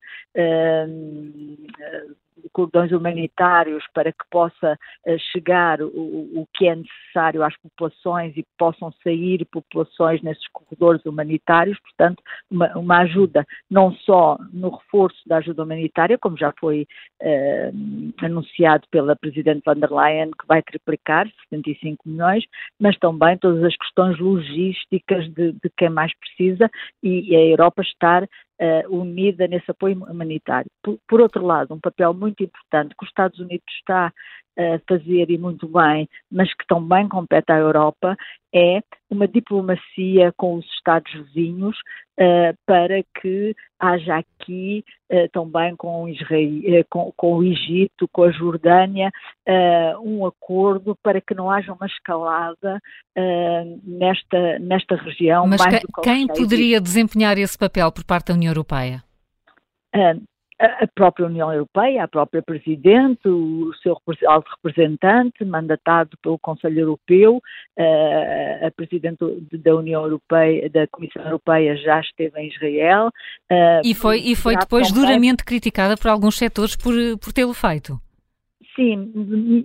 cordões humanitários para que possa uh, chegar o, o, que é necessário às populações e possam sair populações nesses corredores humanitários, portanto, uma, uma ajuda não só no reforço da ajuda humanitária, como já foi uh, anunciado pela Presidente von der Leyen, que vai triplicar 75 milhões, mas também todas as questões logísticas de, de quem mais precisa e, e a Europa estar uh, unida nesse apoio humanitário. Por, por, outro lado, um papel muito importante que os Estados Unidos está fazer e muito bem, mas que também compete à Europa, é uma diplomacia com os Estados vizinhos uh, para que haja aqui uh, também com, Israel, uh, com, com, o Egito, com a Jordânia, um acordo para que não haja uma escalada nesta, nesta região. Mas que, quem poderia desempenhar esse papel por parte da União Europeia? A própria União Europeia, a própria Presidente, o seu alto representante, mandatado pelo Conselho Europeu, a Presidente da União Europeia, da Comissão Europeia já esteve em Israel. E foi, e foi depois duramente criticada por alguns setores por, por tê-lo feito. Sim,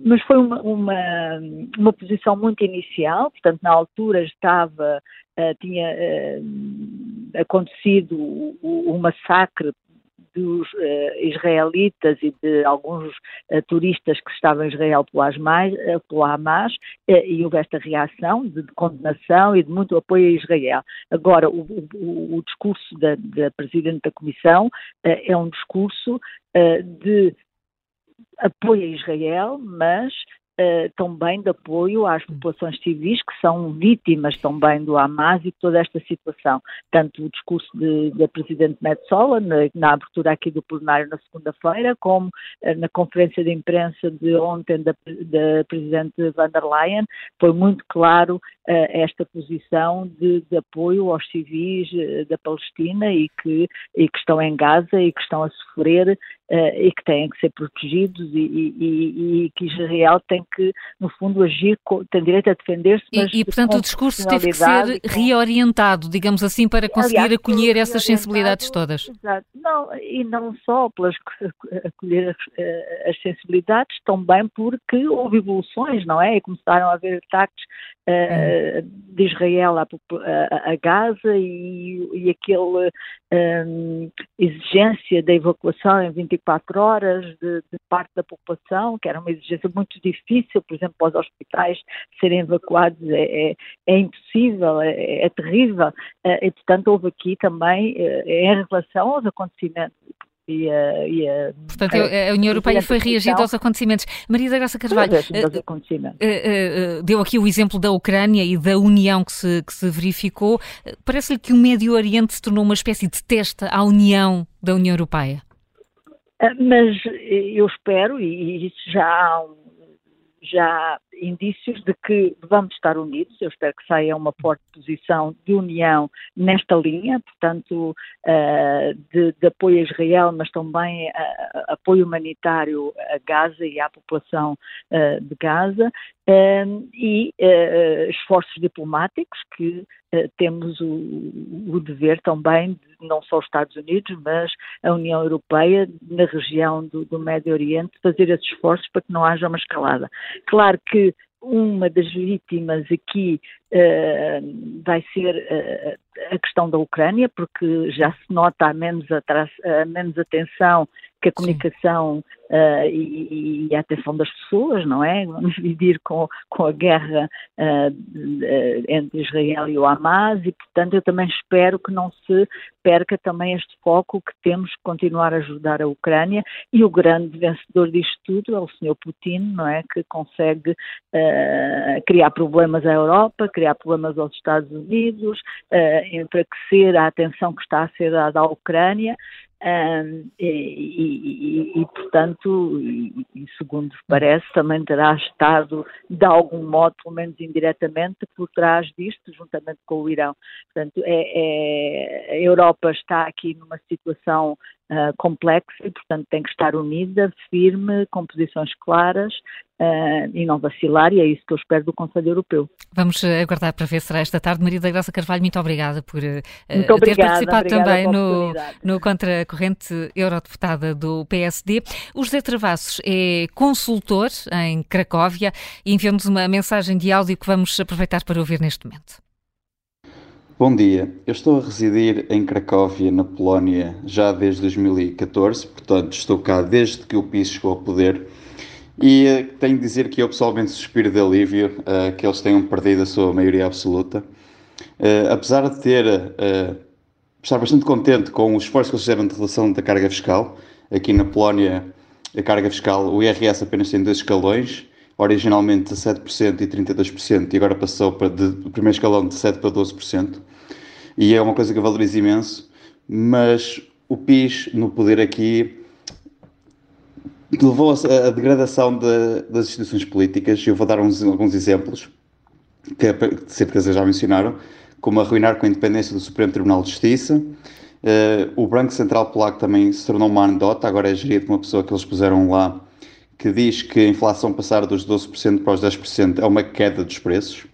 mas foi uma, uma, uma, posição muito inicial, portanto, na altura estava, uh, tinha uh, acontecido o, o, massacre dos uh, israelitas e de alguns uh, turistas que estavam em Israel pelo Hamas, pelo Hamas e houve esta reação de, de, condenação e de muito apoio a Israel. Agora, o, o, o discurso da, da, Presidente da Comissão é um discurso de apoio a Israel, mas uh, também de apoio às populações civis que são vítimas também do Hamas e toda esta situação. Tanto o discurso da Presidente Metsola, na, na, abertura aqui do plenário na segunda-feira, como uh, na conferência de imprensa de ontem da, da Presidente van der Leyen, foi muito claro uh, esta posição de, de, apoio aos civis da Palestina e que, e que estão em Gaza e que estão a sofrer e que têm que ser protegidos e, e, e que Israel tem que, no fundo, agir, tem direito a defender-se. E, e, portanto, o discurso teve que ser reorientado, digamos assim, para conseguir Aliás, acolher essas sensibilidades todas. Exato. Não, e não só pelas acolher as, eh, as sensibilidades, também porque houve evoluções, não é? E começaram a haver ataques uh, de Israel a, a Gaza e, e aquele exigência da evacuação em 24 horas de, de, parte da população, que era uma exigência muito difícil, por exemplo, para os hospitais serem evacuados é, é, é impossível, é, é terrível, uh, e portanto houve aqui também, uh, em relação aos acontecimentos e a, e a, Portanto, a, a União Europeia foi reagindo aos acontecimentos. Maria da Graça Carvalho uh, uh, deu aqui o exemplo da Ucrânia e da união que se, que se verificou. Parece-lhe que o Médio Oriente se tornou uma espécie de testa à união da União Europeia? Mas eu espero, e isso já há um já indícios de que vamos estar unidos. Eu espero que saia uma forte posição de união nesta linha, portanto, uh, de, de, apoio a Israel, mas também uh, apoio humanitário a Gaza e à população uh, de Gaza, e esforços diplomáticos que temos o, o, dever também, de, não só os Estados Unidos, mas a União Europeia, na região do, do Médio Oriente, fazer esses esforços para que não haja uma escalada. Claro que uma das vítimas aqui uh, vai ser uh, a questão da Ucrânia, porque já se nota a menos, a menos atenção a comunicação uh, e, e, a atenção das pessoas, não é? Vamos (laughs) dividir com, com a guerra uh, entre Israel e o Hamas e, portanto, eu também espero que não se perca também este foco que temos que continuar a ajudar a Ucrânia e o grande vencedor disto tudo é o Sr. Putin, não é? Que consegue uh, criar problemas à Europa, criar problemas aos Estados Unidos, enfraquecer a atenção que está a ser dada à Ucrânia um, e, e, e, portanto, e, e, segundo parece, também terá estado, de algum modo, pelo menos indiretamente, por trás disto, juntamente com o Irão. Portanto, é, é, a Europa está aqui numa situação uh, complexa e, portanto, tem que estar unida, firme, com posições claras uh, e não vacilar, e é isso que eu espero do Conselho Europeu. Vamos aguardar para ver se será esta tarde. Maria da Graça Carvalho, muito obrigada por uh, muito obrigada, ter participado também no, no Contracorrente Eurodeputada do PSD. O José Travassos é consultor em Cracóvia e enviou-nos uma mensagem de áudio que vamos aproveitar para ouvir neste momento. Bom dia, eu estou a residir em Cracóvia, na Polónia, já desde 2014, portanto estou cá desde que o PIS chegou ao poder e uh, tenho de dizer que eu pessoalmente suspiro de alívio uh, que eles tenham perdido a sua maioria absoluta. Uh, apesar de ter, estar bastante contente com o esforço que eles fizeram de redução da carga fiscal, aqui na Polónia a carga fiscal, o IRS apenas tem dois escalões, originalmente 17% e 32%, e agora passou para de, primeiro escalão de 7% para 12%, e é uma coisa que eu valorizo imenso, mas o PIS no poder aqui levou a, degradação de, das instituições políticas, e eu vou dar uns, alguns exemplos, que é, sempre que já mencionaram, como arruinar com a independência do Supremo Tribunal de Justiça, Uh, o Banco Central Polaco também se tornou uma anedota, agora é gerido por uma pessoa que eles puseram lá, que diz que a inflação passar dos 12% para os 10% é uma queda dos preços.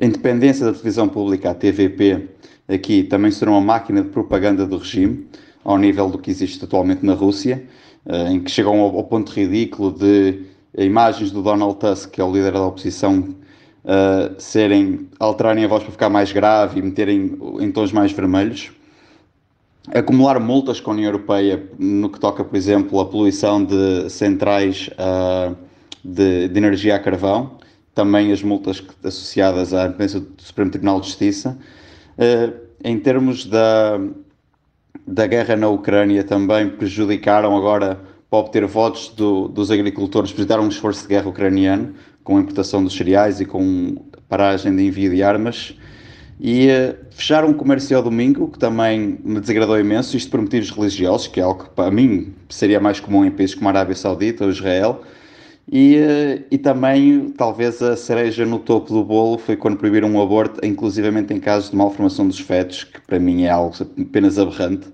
A independência da televisão pública, a TVP, aqui também se tornou uma máquina de propaganda do regime, ao nível do que existe atualmente na Rússia, uh, em que chegam ao, ponto ridículo de imagens do Donald Tusk, que é o líder da oposição, uh, serem, alterarem a voz para ficar mais grave e meterem em tons mais vermelhos acumular multas com a União Europeia no que toca, por exemplo, a poluição de centrais uh, de, de, energia a carvão, também as multas associadas à independência do Supremo Tribunal de Justiça. Uh, em termos da, da guerra na Ucrânia, também prejudicaram agora para obter votos do, dos agricultores, prejudicaram um esforço de guerra ucraniano com a importação dos cereais e com paragem de envio de armas e uh, fecharam um comércio ao domingo, que também me desagradou imenso, isto por motivos religiosos, que é algo que para mim seria mais comum em países como a Arábia Saudita ou Israel. E, uh, e também, talvez a cereja no topo do bolo foi quando proibiram o aborto, inclusivamente em casos de malformação dos fetos, que para mim é algo apenas aberrante,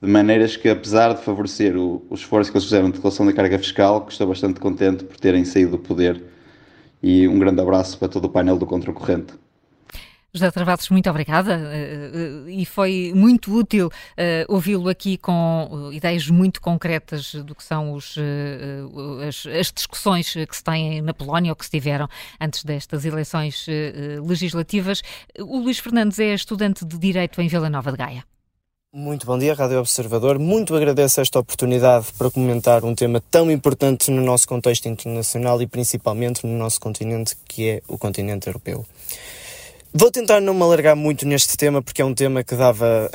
de maneiras que, apesar de favorecer o, o esforço que eles fizeram de relação da carga fiscal, estou bastante contente por terem saído do poder. E um grande abraço para todo o painel do Contracorrente. José Travassos, muito obrigada eh, eh, e foi muito útil eh, ouvi-lo aqui com ideias muito concretas do que são os, as, as, discussões que se têm na Polónia ou que se tiveram antes destas eleições legislativas. O Luís Fernandes é estudante de Direito em Vila Nova de Gaia. Muito bom dia, Rádio Observador. Muito agradeço esta oportunidade para comentar um tema tão importante no nosso contexto internacional e principalmente no nosso continente, que é o continente europeu. Vou tentar não me alargar muito neste tema porque é um tema que dava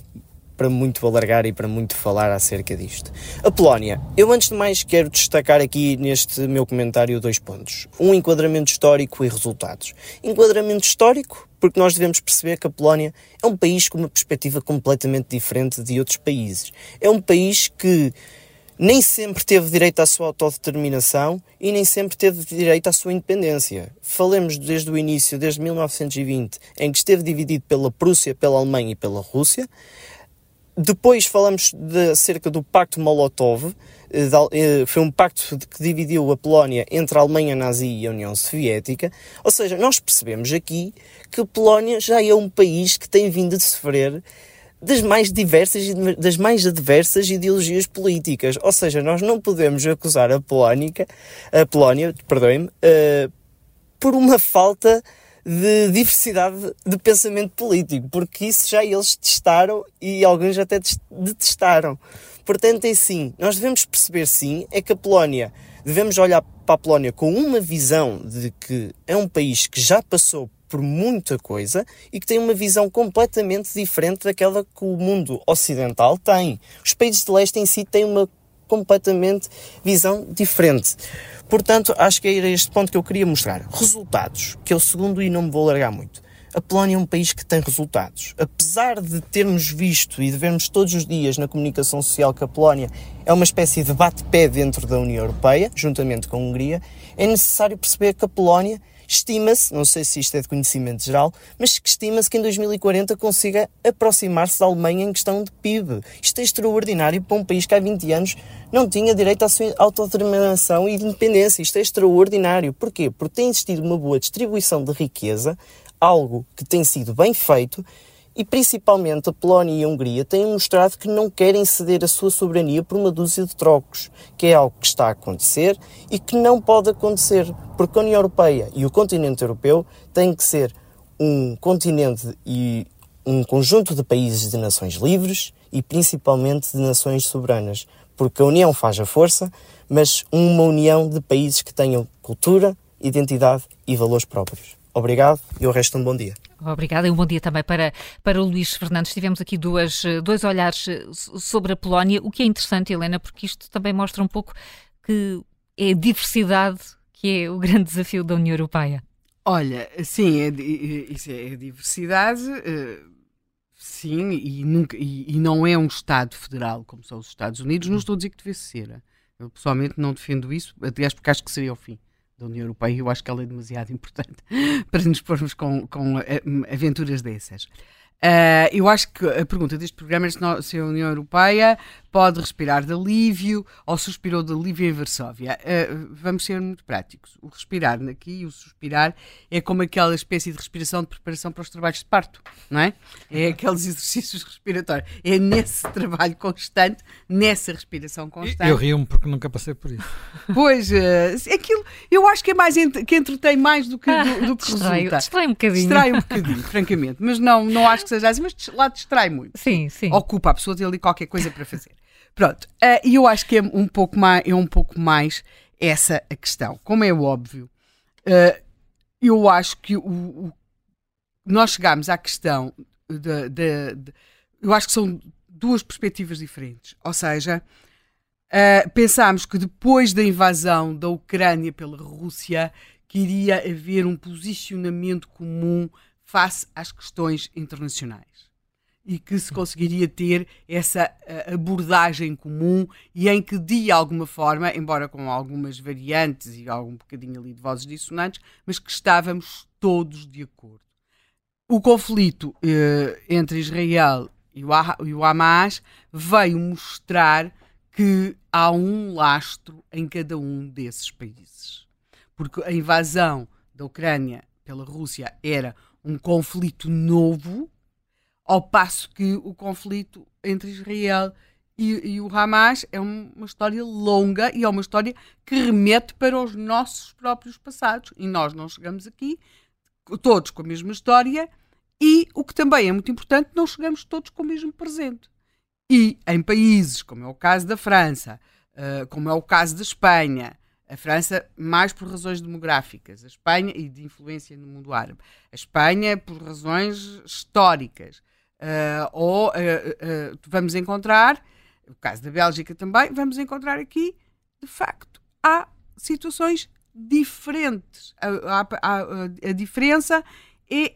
(laughs) para muito alargar e para muito falar acerca disto. A Polónia. Eu antes de mais quero destacar aqui neste meu comentário dois pontos. Um enquadramento histórico e resultados. Enquadramento histórico porque nós devemos perceber que a Polónia é um país com uma perspectiva completamente diferente de outros países. É um país que nem sempre teve direito à sua autodeterminação e nem sempre teve direito à sua independência. Falemos desde o início, desde 1920, em que esteve dividido pela Prússia, pela Alemanha e pela Rússia. Depois falamos de, acerca do Pacto Molotov, eh, eh, foi um pacto que dividiu a Polónia entre a Alemanha nazi e a União Soviética. Ou seja, nós percebemos aqui que a Polónia já é um país que tem vindo a sofrer das mais diversas e das mais adversas ideologias políticas. Ou seja, nós não podemos acusar a Polónica, a Polónia, perdoem-me, uh, por uma falta de diversidade de pensamento político, porque isso já eles testaram e alguns até detestaram. Portanto, é sim, nós devemos perceber sim, é que a Polónia, devemos olhar para a Polónia com uma visão de que é um país que já passou por muita coisa e que tem uma visão completamente diferente daquela que o mundo ocidental tem. Os países de leste em si têm uma completamente visão diferente. Portanto, acho que era este ponto que eu queria mostrar. Resultados, que é o segundo e não me vou largar muito. A Polónia é um país que tem resultados. Apesar de termos visto e de vermos todos os dias na comunicação social que a Polónia é uma espécie de bate-pé dentro da União Europeia, juntamente com a Hungria, é necessário perceber que a Polónia Estima-se, não sei se isto é de conhecimento geral, mas que estima-se que em 2040 consiga aproximar-se da Alemanha em questão de PIB. Isto é extraordinário para um país que há 20 anos não tinha direito à sua autodeterminação e de independência. Isto é extraordinário. Porquê? Porque tem existido uma boa distribuição de riqueza, algo que tem sido bem feito e principalmente a Polónia e a Hungria têm mostrado que não querem ceder a sua soberania por uma dúzia de trocos, que é algo que está a acontecer e que não pode acontecer, porque a União Europeia e o continente europeu têm que ser um continente e um conjunto de países de nações livres e principalmente de nações soberanas, porque a União faz a força, mas uma união de países que tenham cultura, identidade e valores próprios. Obrigado e o resto um bom dia. Obrigada e um bom dia também para, para o Luís Fernandes. Tivemos aqui duas, dois olhares sobre a Polónia, o que é interessante, Helena, porque isto também mostra um pouco que é a diversidade que é o grande desafio da União Europeia. Olha, sim, é, isso é, é diversidade, uh, sim, e, nunca, e, e, não é um Estado federal como são os Estados Unidos. Não estou a dizer que devesse ser. Eu pessoalmente não defendo isso, aliás, porque acho que seria o fim da União Europeia. Eu acho que ela é demasiado (laughs) importante para nos pormos com, com eh, aventuras dessas. Uh, eu acho que a pergunta deste programa é se a União Europeia pode respirar de alívio ou suspirou de alívio em Varsóvia. Uh, vamos ser muito práticos. O respirar aqui e o suspirar é como aquela espécie de respiração de preparação para os trabalhos de parto, não é? É aqueles (laughs) exercícios respiratórios. É nesse trabalho constante, nessa respiração constante. Eu rio-me porque nunca passei por isso. Pois, uh, aquilo eu acho que é mais que entretém mais do que, do, do que (laughs) distrai, resulta. Distrai um bocadinho. Distrai um bocadinho, (laughs) francamente. Mas não, não acho que seja assim, mas lá distrai muito. Sim, sim. Ocupa a pessoa ter ali qualquer coisa para fazer. Pronto, eh, e eu acho que é um pouco mais, é um pouco mais essa a questão. Como é óbvio, uh, eu acho que o, o, nós chegamos à questão de, de, de, Eu acho que são duas perspectivas diferentes. Ou seja, uh, pensámos que depois da invasão da Ucrânia pela Rússia, que iria haver um posicionamento comum face às questões internacionais e que se conseguiria ter essa eh, abordagem comum e em que, de alguma forma, embora com algumas variantes e algum bocadinho ali de vozes dissonantes, mas que estávamos todos de acordo. O conflito eh, entre Israel e o, e o Hamas veio mostrar que há um lastro em cada um desses países. Porque a invasão da Ucrânia pela Rússia era um conflito novo, ao passo que o conflito entre Israel e, e, o Hamas é uma história longa e é uma história que remete para os nossos próprios passados. E nós não chegamos aqui todos com a mesma história e, o que também é muito importante, não chegamos todos com o mesmo presente. E em países, como é o caso da França, uh, como é o caso da Espanha, a França, mais por razões demográficas, a Espanha e de influência no mundo árabe. A Espanha, por razões históricas. Uh, ou uh, uh, vamos encontrar, no caso da Bélgica também, vamos encontrar aqui, de facto, há situações diferentes. A, a, a, a diferença é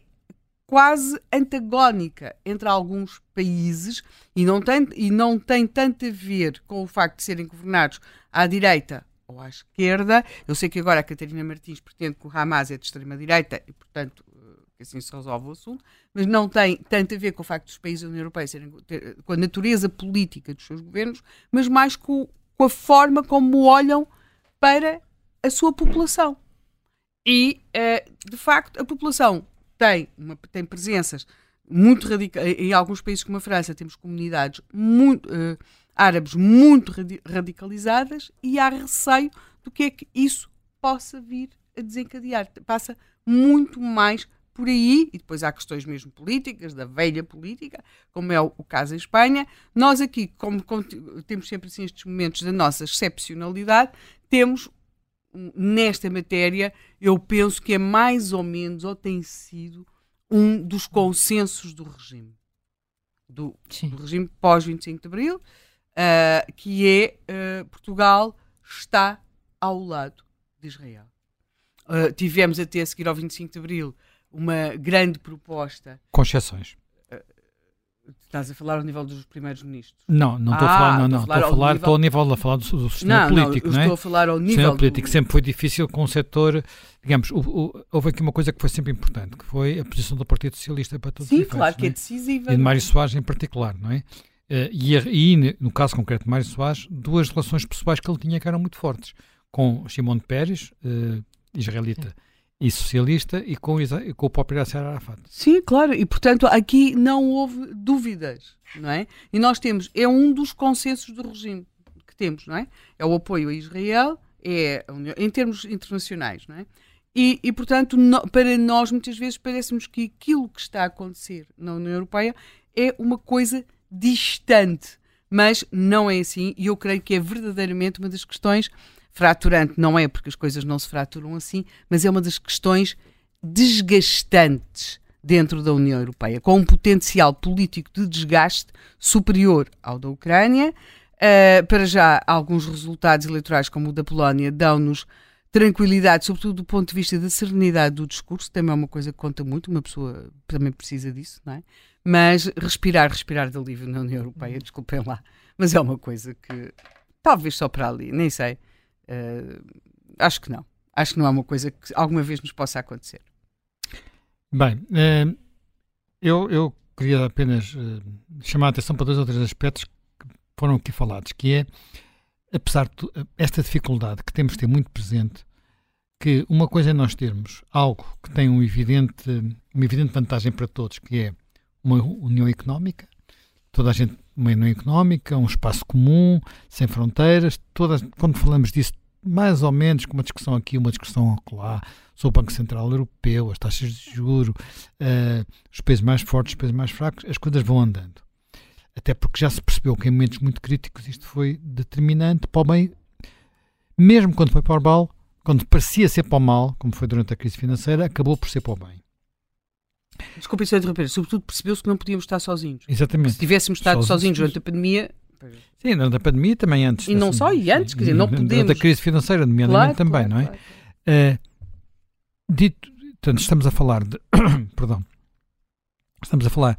quase antagónica entre alguns países e não, tem, e não tem tanto a ver com o facto de serem governados à direita ou à esquerda. Eu sei que agora a Catarina Martins pretende que o Hamas é de extrema-direita e, portanto, eh, que assim se resolve o assunto, mas não tem tanto a ver com o facto dos países da União Europeia serem, ter, com a natureza política dos seus governos, mas mais com, com a forma como olham para a sua população. E, uh, de facto, a população tem, uma, tem presenças muito radicais. Em alguns países como a França, temos comunidades muito. Uh, árabes muito radicalizadas e há receio do que é que isso possa vir a desencadear. Passa muito mais por aí, e depois há questões mesmo políticas, da velha política, como é o, caso em Espanha. Nós aqui, como, como, temos sempre assim estes momentos da nossa excepcionalidade, temos nesta matéria, eu penso que é mais ou menos, ou tem sido, um dos consensos do regime. Do, do regime pós-25 de Abril, uh, que é uh, Portugal está ao lado de Israel. Uh, tivemos até a seguir ao 25 de Abril uma grande proposta. Com exceções. Estás a falar ao nível dos primeiros ministros? Não, não estou ah, a falar, não, não. Estou a falar, nível... estou ao nível de falar do, do sistema não, político, não, não é? Estou a falar ao nível do... político sempre foi difícil com o setor, digamos, o, o, houve aqui uma coisa que foi sempre importante, que foi a posição do Partido Socialista para todos Sim, os efeitos. Sim, claro que é? é decisiva. E de Mário Soares em particular, não é? Uh, e, e, no caso concreto de Mário Soares, duas relações pessoais que ele tinha que eram muito fortes, com Shimon Peres, uh, israelita, e socialista, e com, e com o próprio Yasser Arafat. Sim, claro, e portanto aqui não houve dúvidas, não é? E nós temos, é um dos consensos do regime que temos, não é? É o apoio a Israel, é em termos internacionais, não é? E, e portanto, no, para nós, muitas vezes, parece-nos que aquilo que está a acontecer na União Europeia é uma coisa distante, mas não é assim, e eu creio que é verdadeiramente uma das questões fraturante, não é porque as coisas não se fraturam assim, mas é uma das questões desgastantes dentro da União Europeia, com um potencial político de desgaste superior ao da Ucrânia. Uh, para já, alguns resultados eleitorais, como o da Polónia, dão-nos tranquilidade, sobretudo do ponto de vista da serenidade do discurso, também é uma coisa que conta muito, uma pessoa também precisa disso, não é? Mas respirar, respirar de alívio na União Europeia, desculpem lá, mas é uma coisa que talvez só para ali, nem sei. Uh, acho que não. Acho que não é uma coisa que alguma vez nos possa acontecer. Bem, uh, eu, eu queria apenas uh, chamar a atenção para dois ou três aspectos que foram aqui falados, que é, apesar de esta dificuldade que temos de ter muito presente, que uma coisa é nós termos algo que tem um evidente, uma evidente vantagem para todos, que é uma união económica, toda a gente uma união económica, um espaço comum, sem fronteiras, todas, quando falamos disso, mais ou menos com uma discussão aqui, uma discussão lá, sobre o Banco Central Europeu, as taxas de juro, uh, os países mais fortes, os países mais fracos, as coisas vão andando. Até porque já se percebeu que em momentos muito críticos isto foi determinante para o bem, mesmo quando foi para o mal, quando parecia ser para o mal, como foi durante a crise financeira, acabou por ser para o bem. Desculpe só interromper, sobretudo percebeu-se que não podíamos estar sozinhos. Exatamente. Se tivéssemos estado sozinhos, sozinhos durante a pandemia. Sim, durante a pandemia também antes. E não só, e antes, quer dizer, não podemos. Durante a crise financeira, nomeadamente claro, também, claro, não é? Claro. Uh, dito, portanto, estamos a falar de. (coughs) perdão. Estamos a falar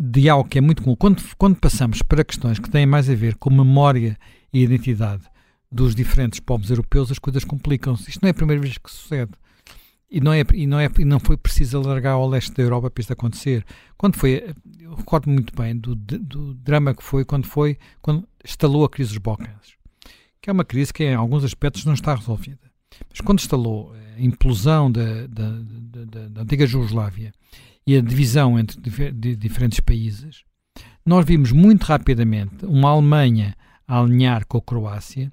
de algo que é muito comum. Quando, quando passamos para questões que têm mais a ver com memória e identidade dos diferentes povos europeus, as coisas complicam-se. Isto não é a primeira vez que sucede. E não, é, e, não é, e não foi preciso alargar ao leste da Europa para isto acontecer. Quando foi, eu recordo muito bem do, do drama que foi quando foi, quando instalou a crise dos Balcãs, que é uma crise que em alguns aspectos não está resolvida. Mas quando instalou a implosão da, da, da, da antiga Jugoslávia e a divisão entre diferentes países, nós vimos muito rapidamente uma Alemanha a alinhar com a Croácia,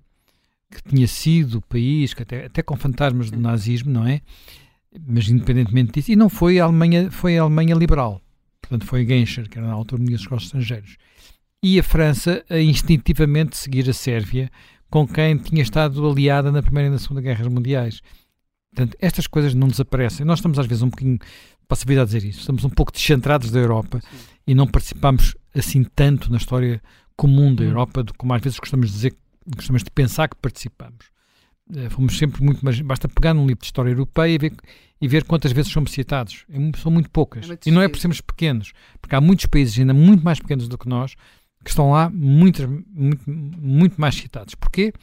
que tinha sido o país, que até, até com fantasmas do nazismo, não é? Mas independentemente disso, e não foi a Alemanha, foi a Alemanha liberal, portanto foi Genscher, que era na altura ministro dos negócios estrangeiros, e a França a instintivamente seguir a Sérvia, com quem tinha estado aliada na Primeira e na Segunda Guerras Mundiais. Portanto, estas coisas não desaparecem. Nós estamos às vezes um bocadinho, passo a vida a dizer isso, estamos um pouco descentrados da Europa Sim. e não participamos assim tanto na história comum da hum. Europa, como às vezes gostamos de dizer, gostamos de pensar que participamos. Uh, fomos sempre muito mais. Basta pegar num livro de história europeia e ver, e ver quantas vezes somos citados. É, são muito poucas. É e não é por sermos pequenos, porque há muitos países ainda muito mais pequenos do que nós que estão lá muito, muito, muito mais citados. Porquê?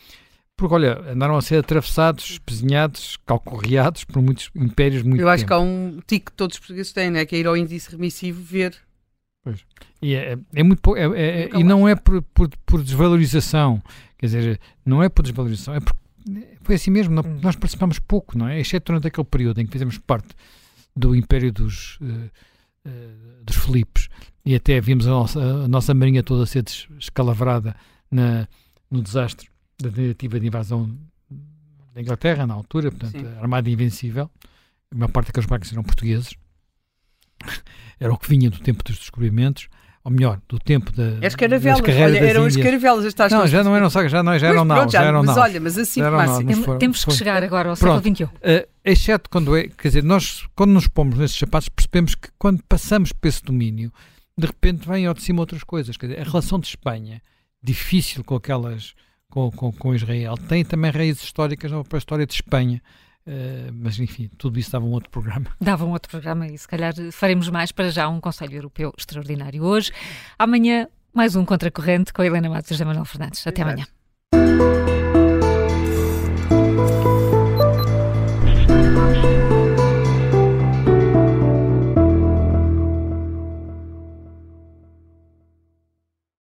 Porque, olha, andaram a ser atravessados, pezinhados, calcorreados por muitos impérios muito Eu acho tempo. que há um tique que todos os portugueses têm, né? que é ir ao índice remissivo ver. Pois. E é, é muito é, é, é, e não é por, por, por, desvalorização, quer dizer, não é por desvalorização, é porque foi assim mesmo, não, hum. nós participamos pouco, não é? Exceto durante aquele período em que fizemos parte do império dos, uh, uh, dos Filipes e até vimos a nossa, a nossa marinha toda ser escalavrada na, no desastre da tentativa de invasão da Inglaterra, na altura, portanto, Sim. a Armada Invencível. A maior parte daqueles barcos eram portugueses. (laughs) Era o que vinha do tempo dos descobrimentos ou melhor, do tempo da, as caravelas, das olha, eram as caravelas as Não, já não eram só, já não, já eram não, já eram Mas olha, mas assim máximo. Temos que chegar agora ao século XXI. Uh, exceto quando é, quer dizer, nós quando nos pomos nesses sapatos percebemos que quando passamos por esse domínio, de repente vêm ao de cima outras coisas. Quer dizer, a relação de Espanha, difícil com aquelas, com, com, com Israel, tem também raízes históricas para a história de Espanha. Uh, mas enfim, tudo isso dava um outro programa. (laughs) Dava um outro programa e se calhar faremos mais para já um Conselho Europeu extraordinário hoje. Amanhã, mais um Contracorrente com a Helena Matos e José Manuel Fernandes. Até amanhã.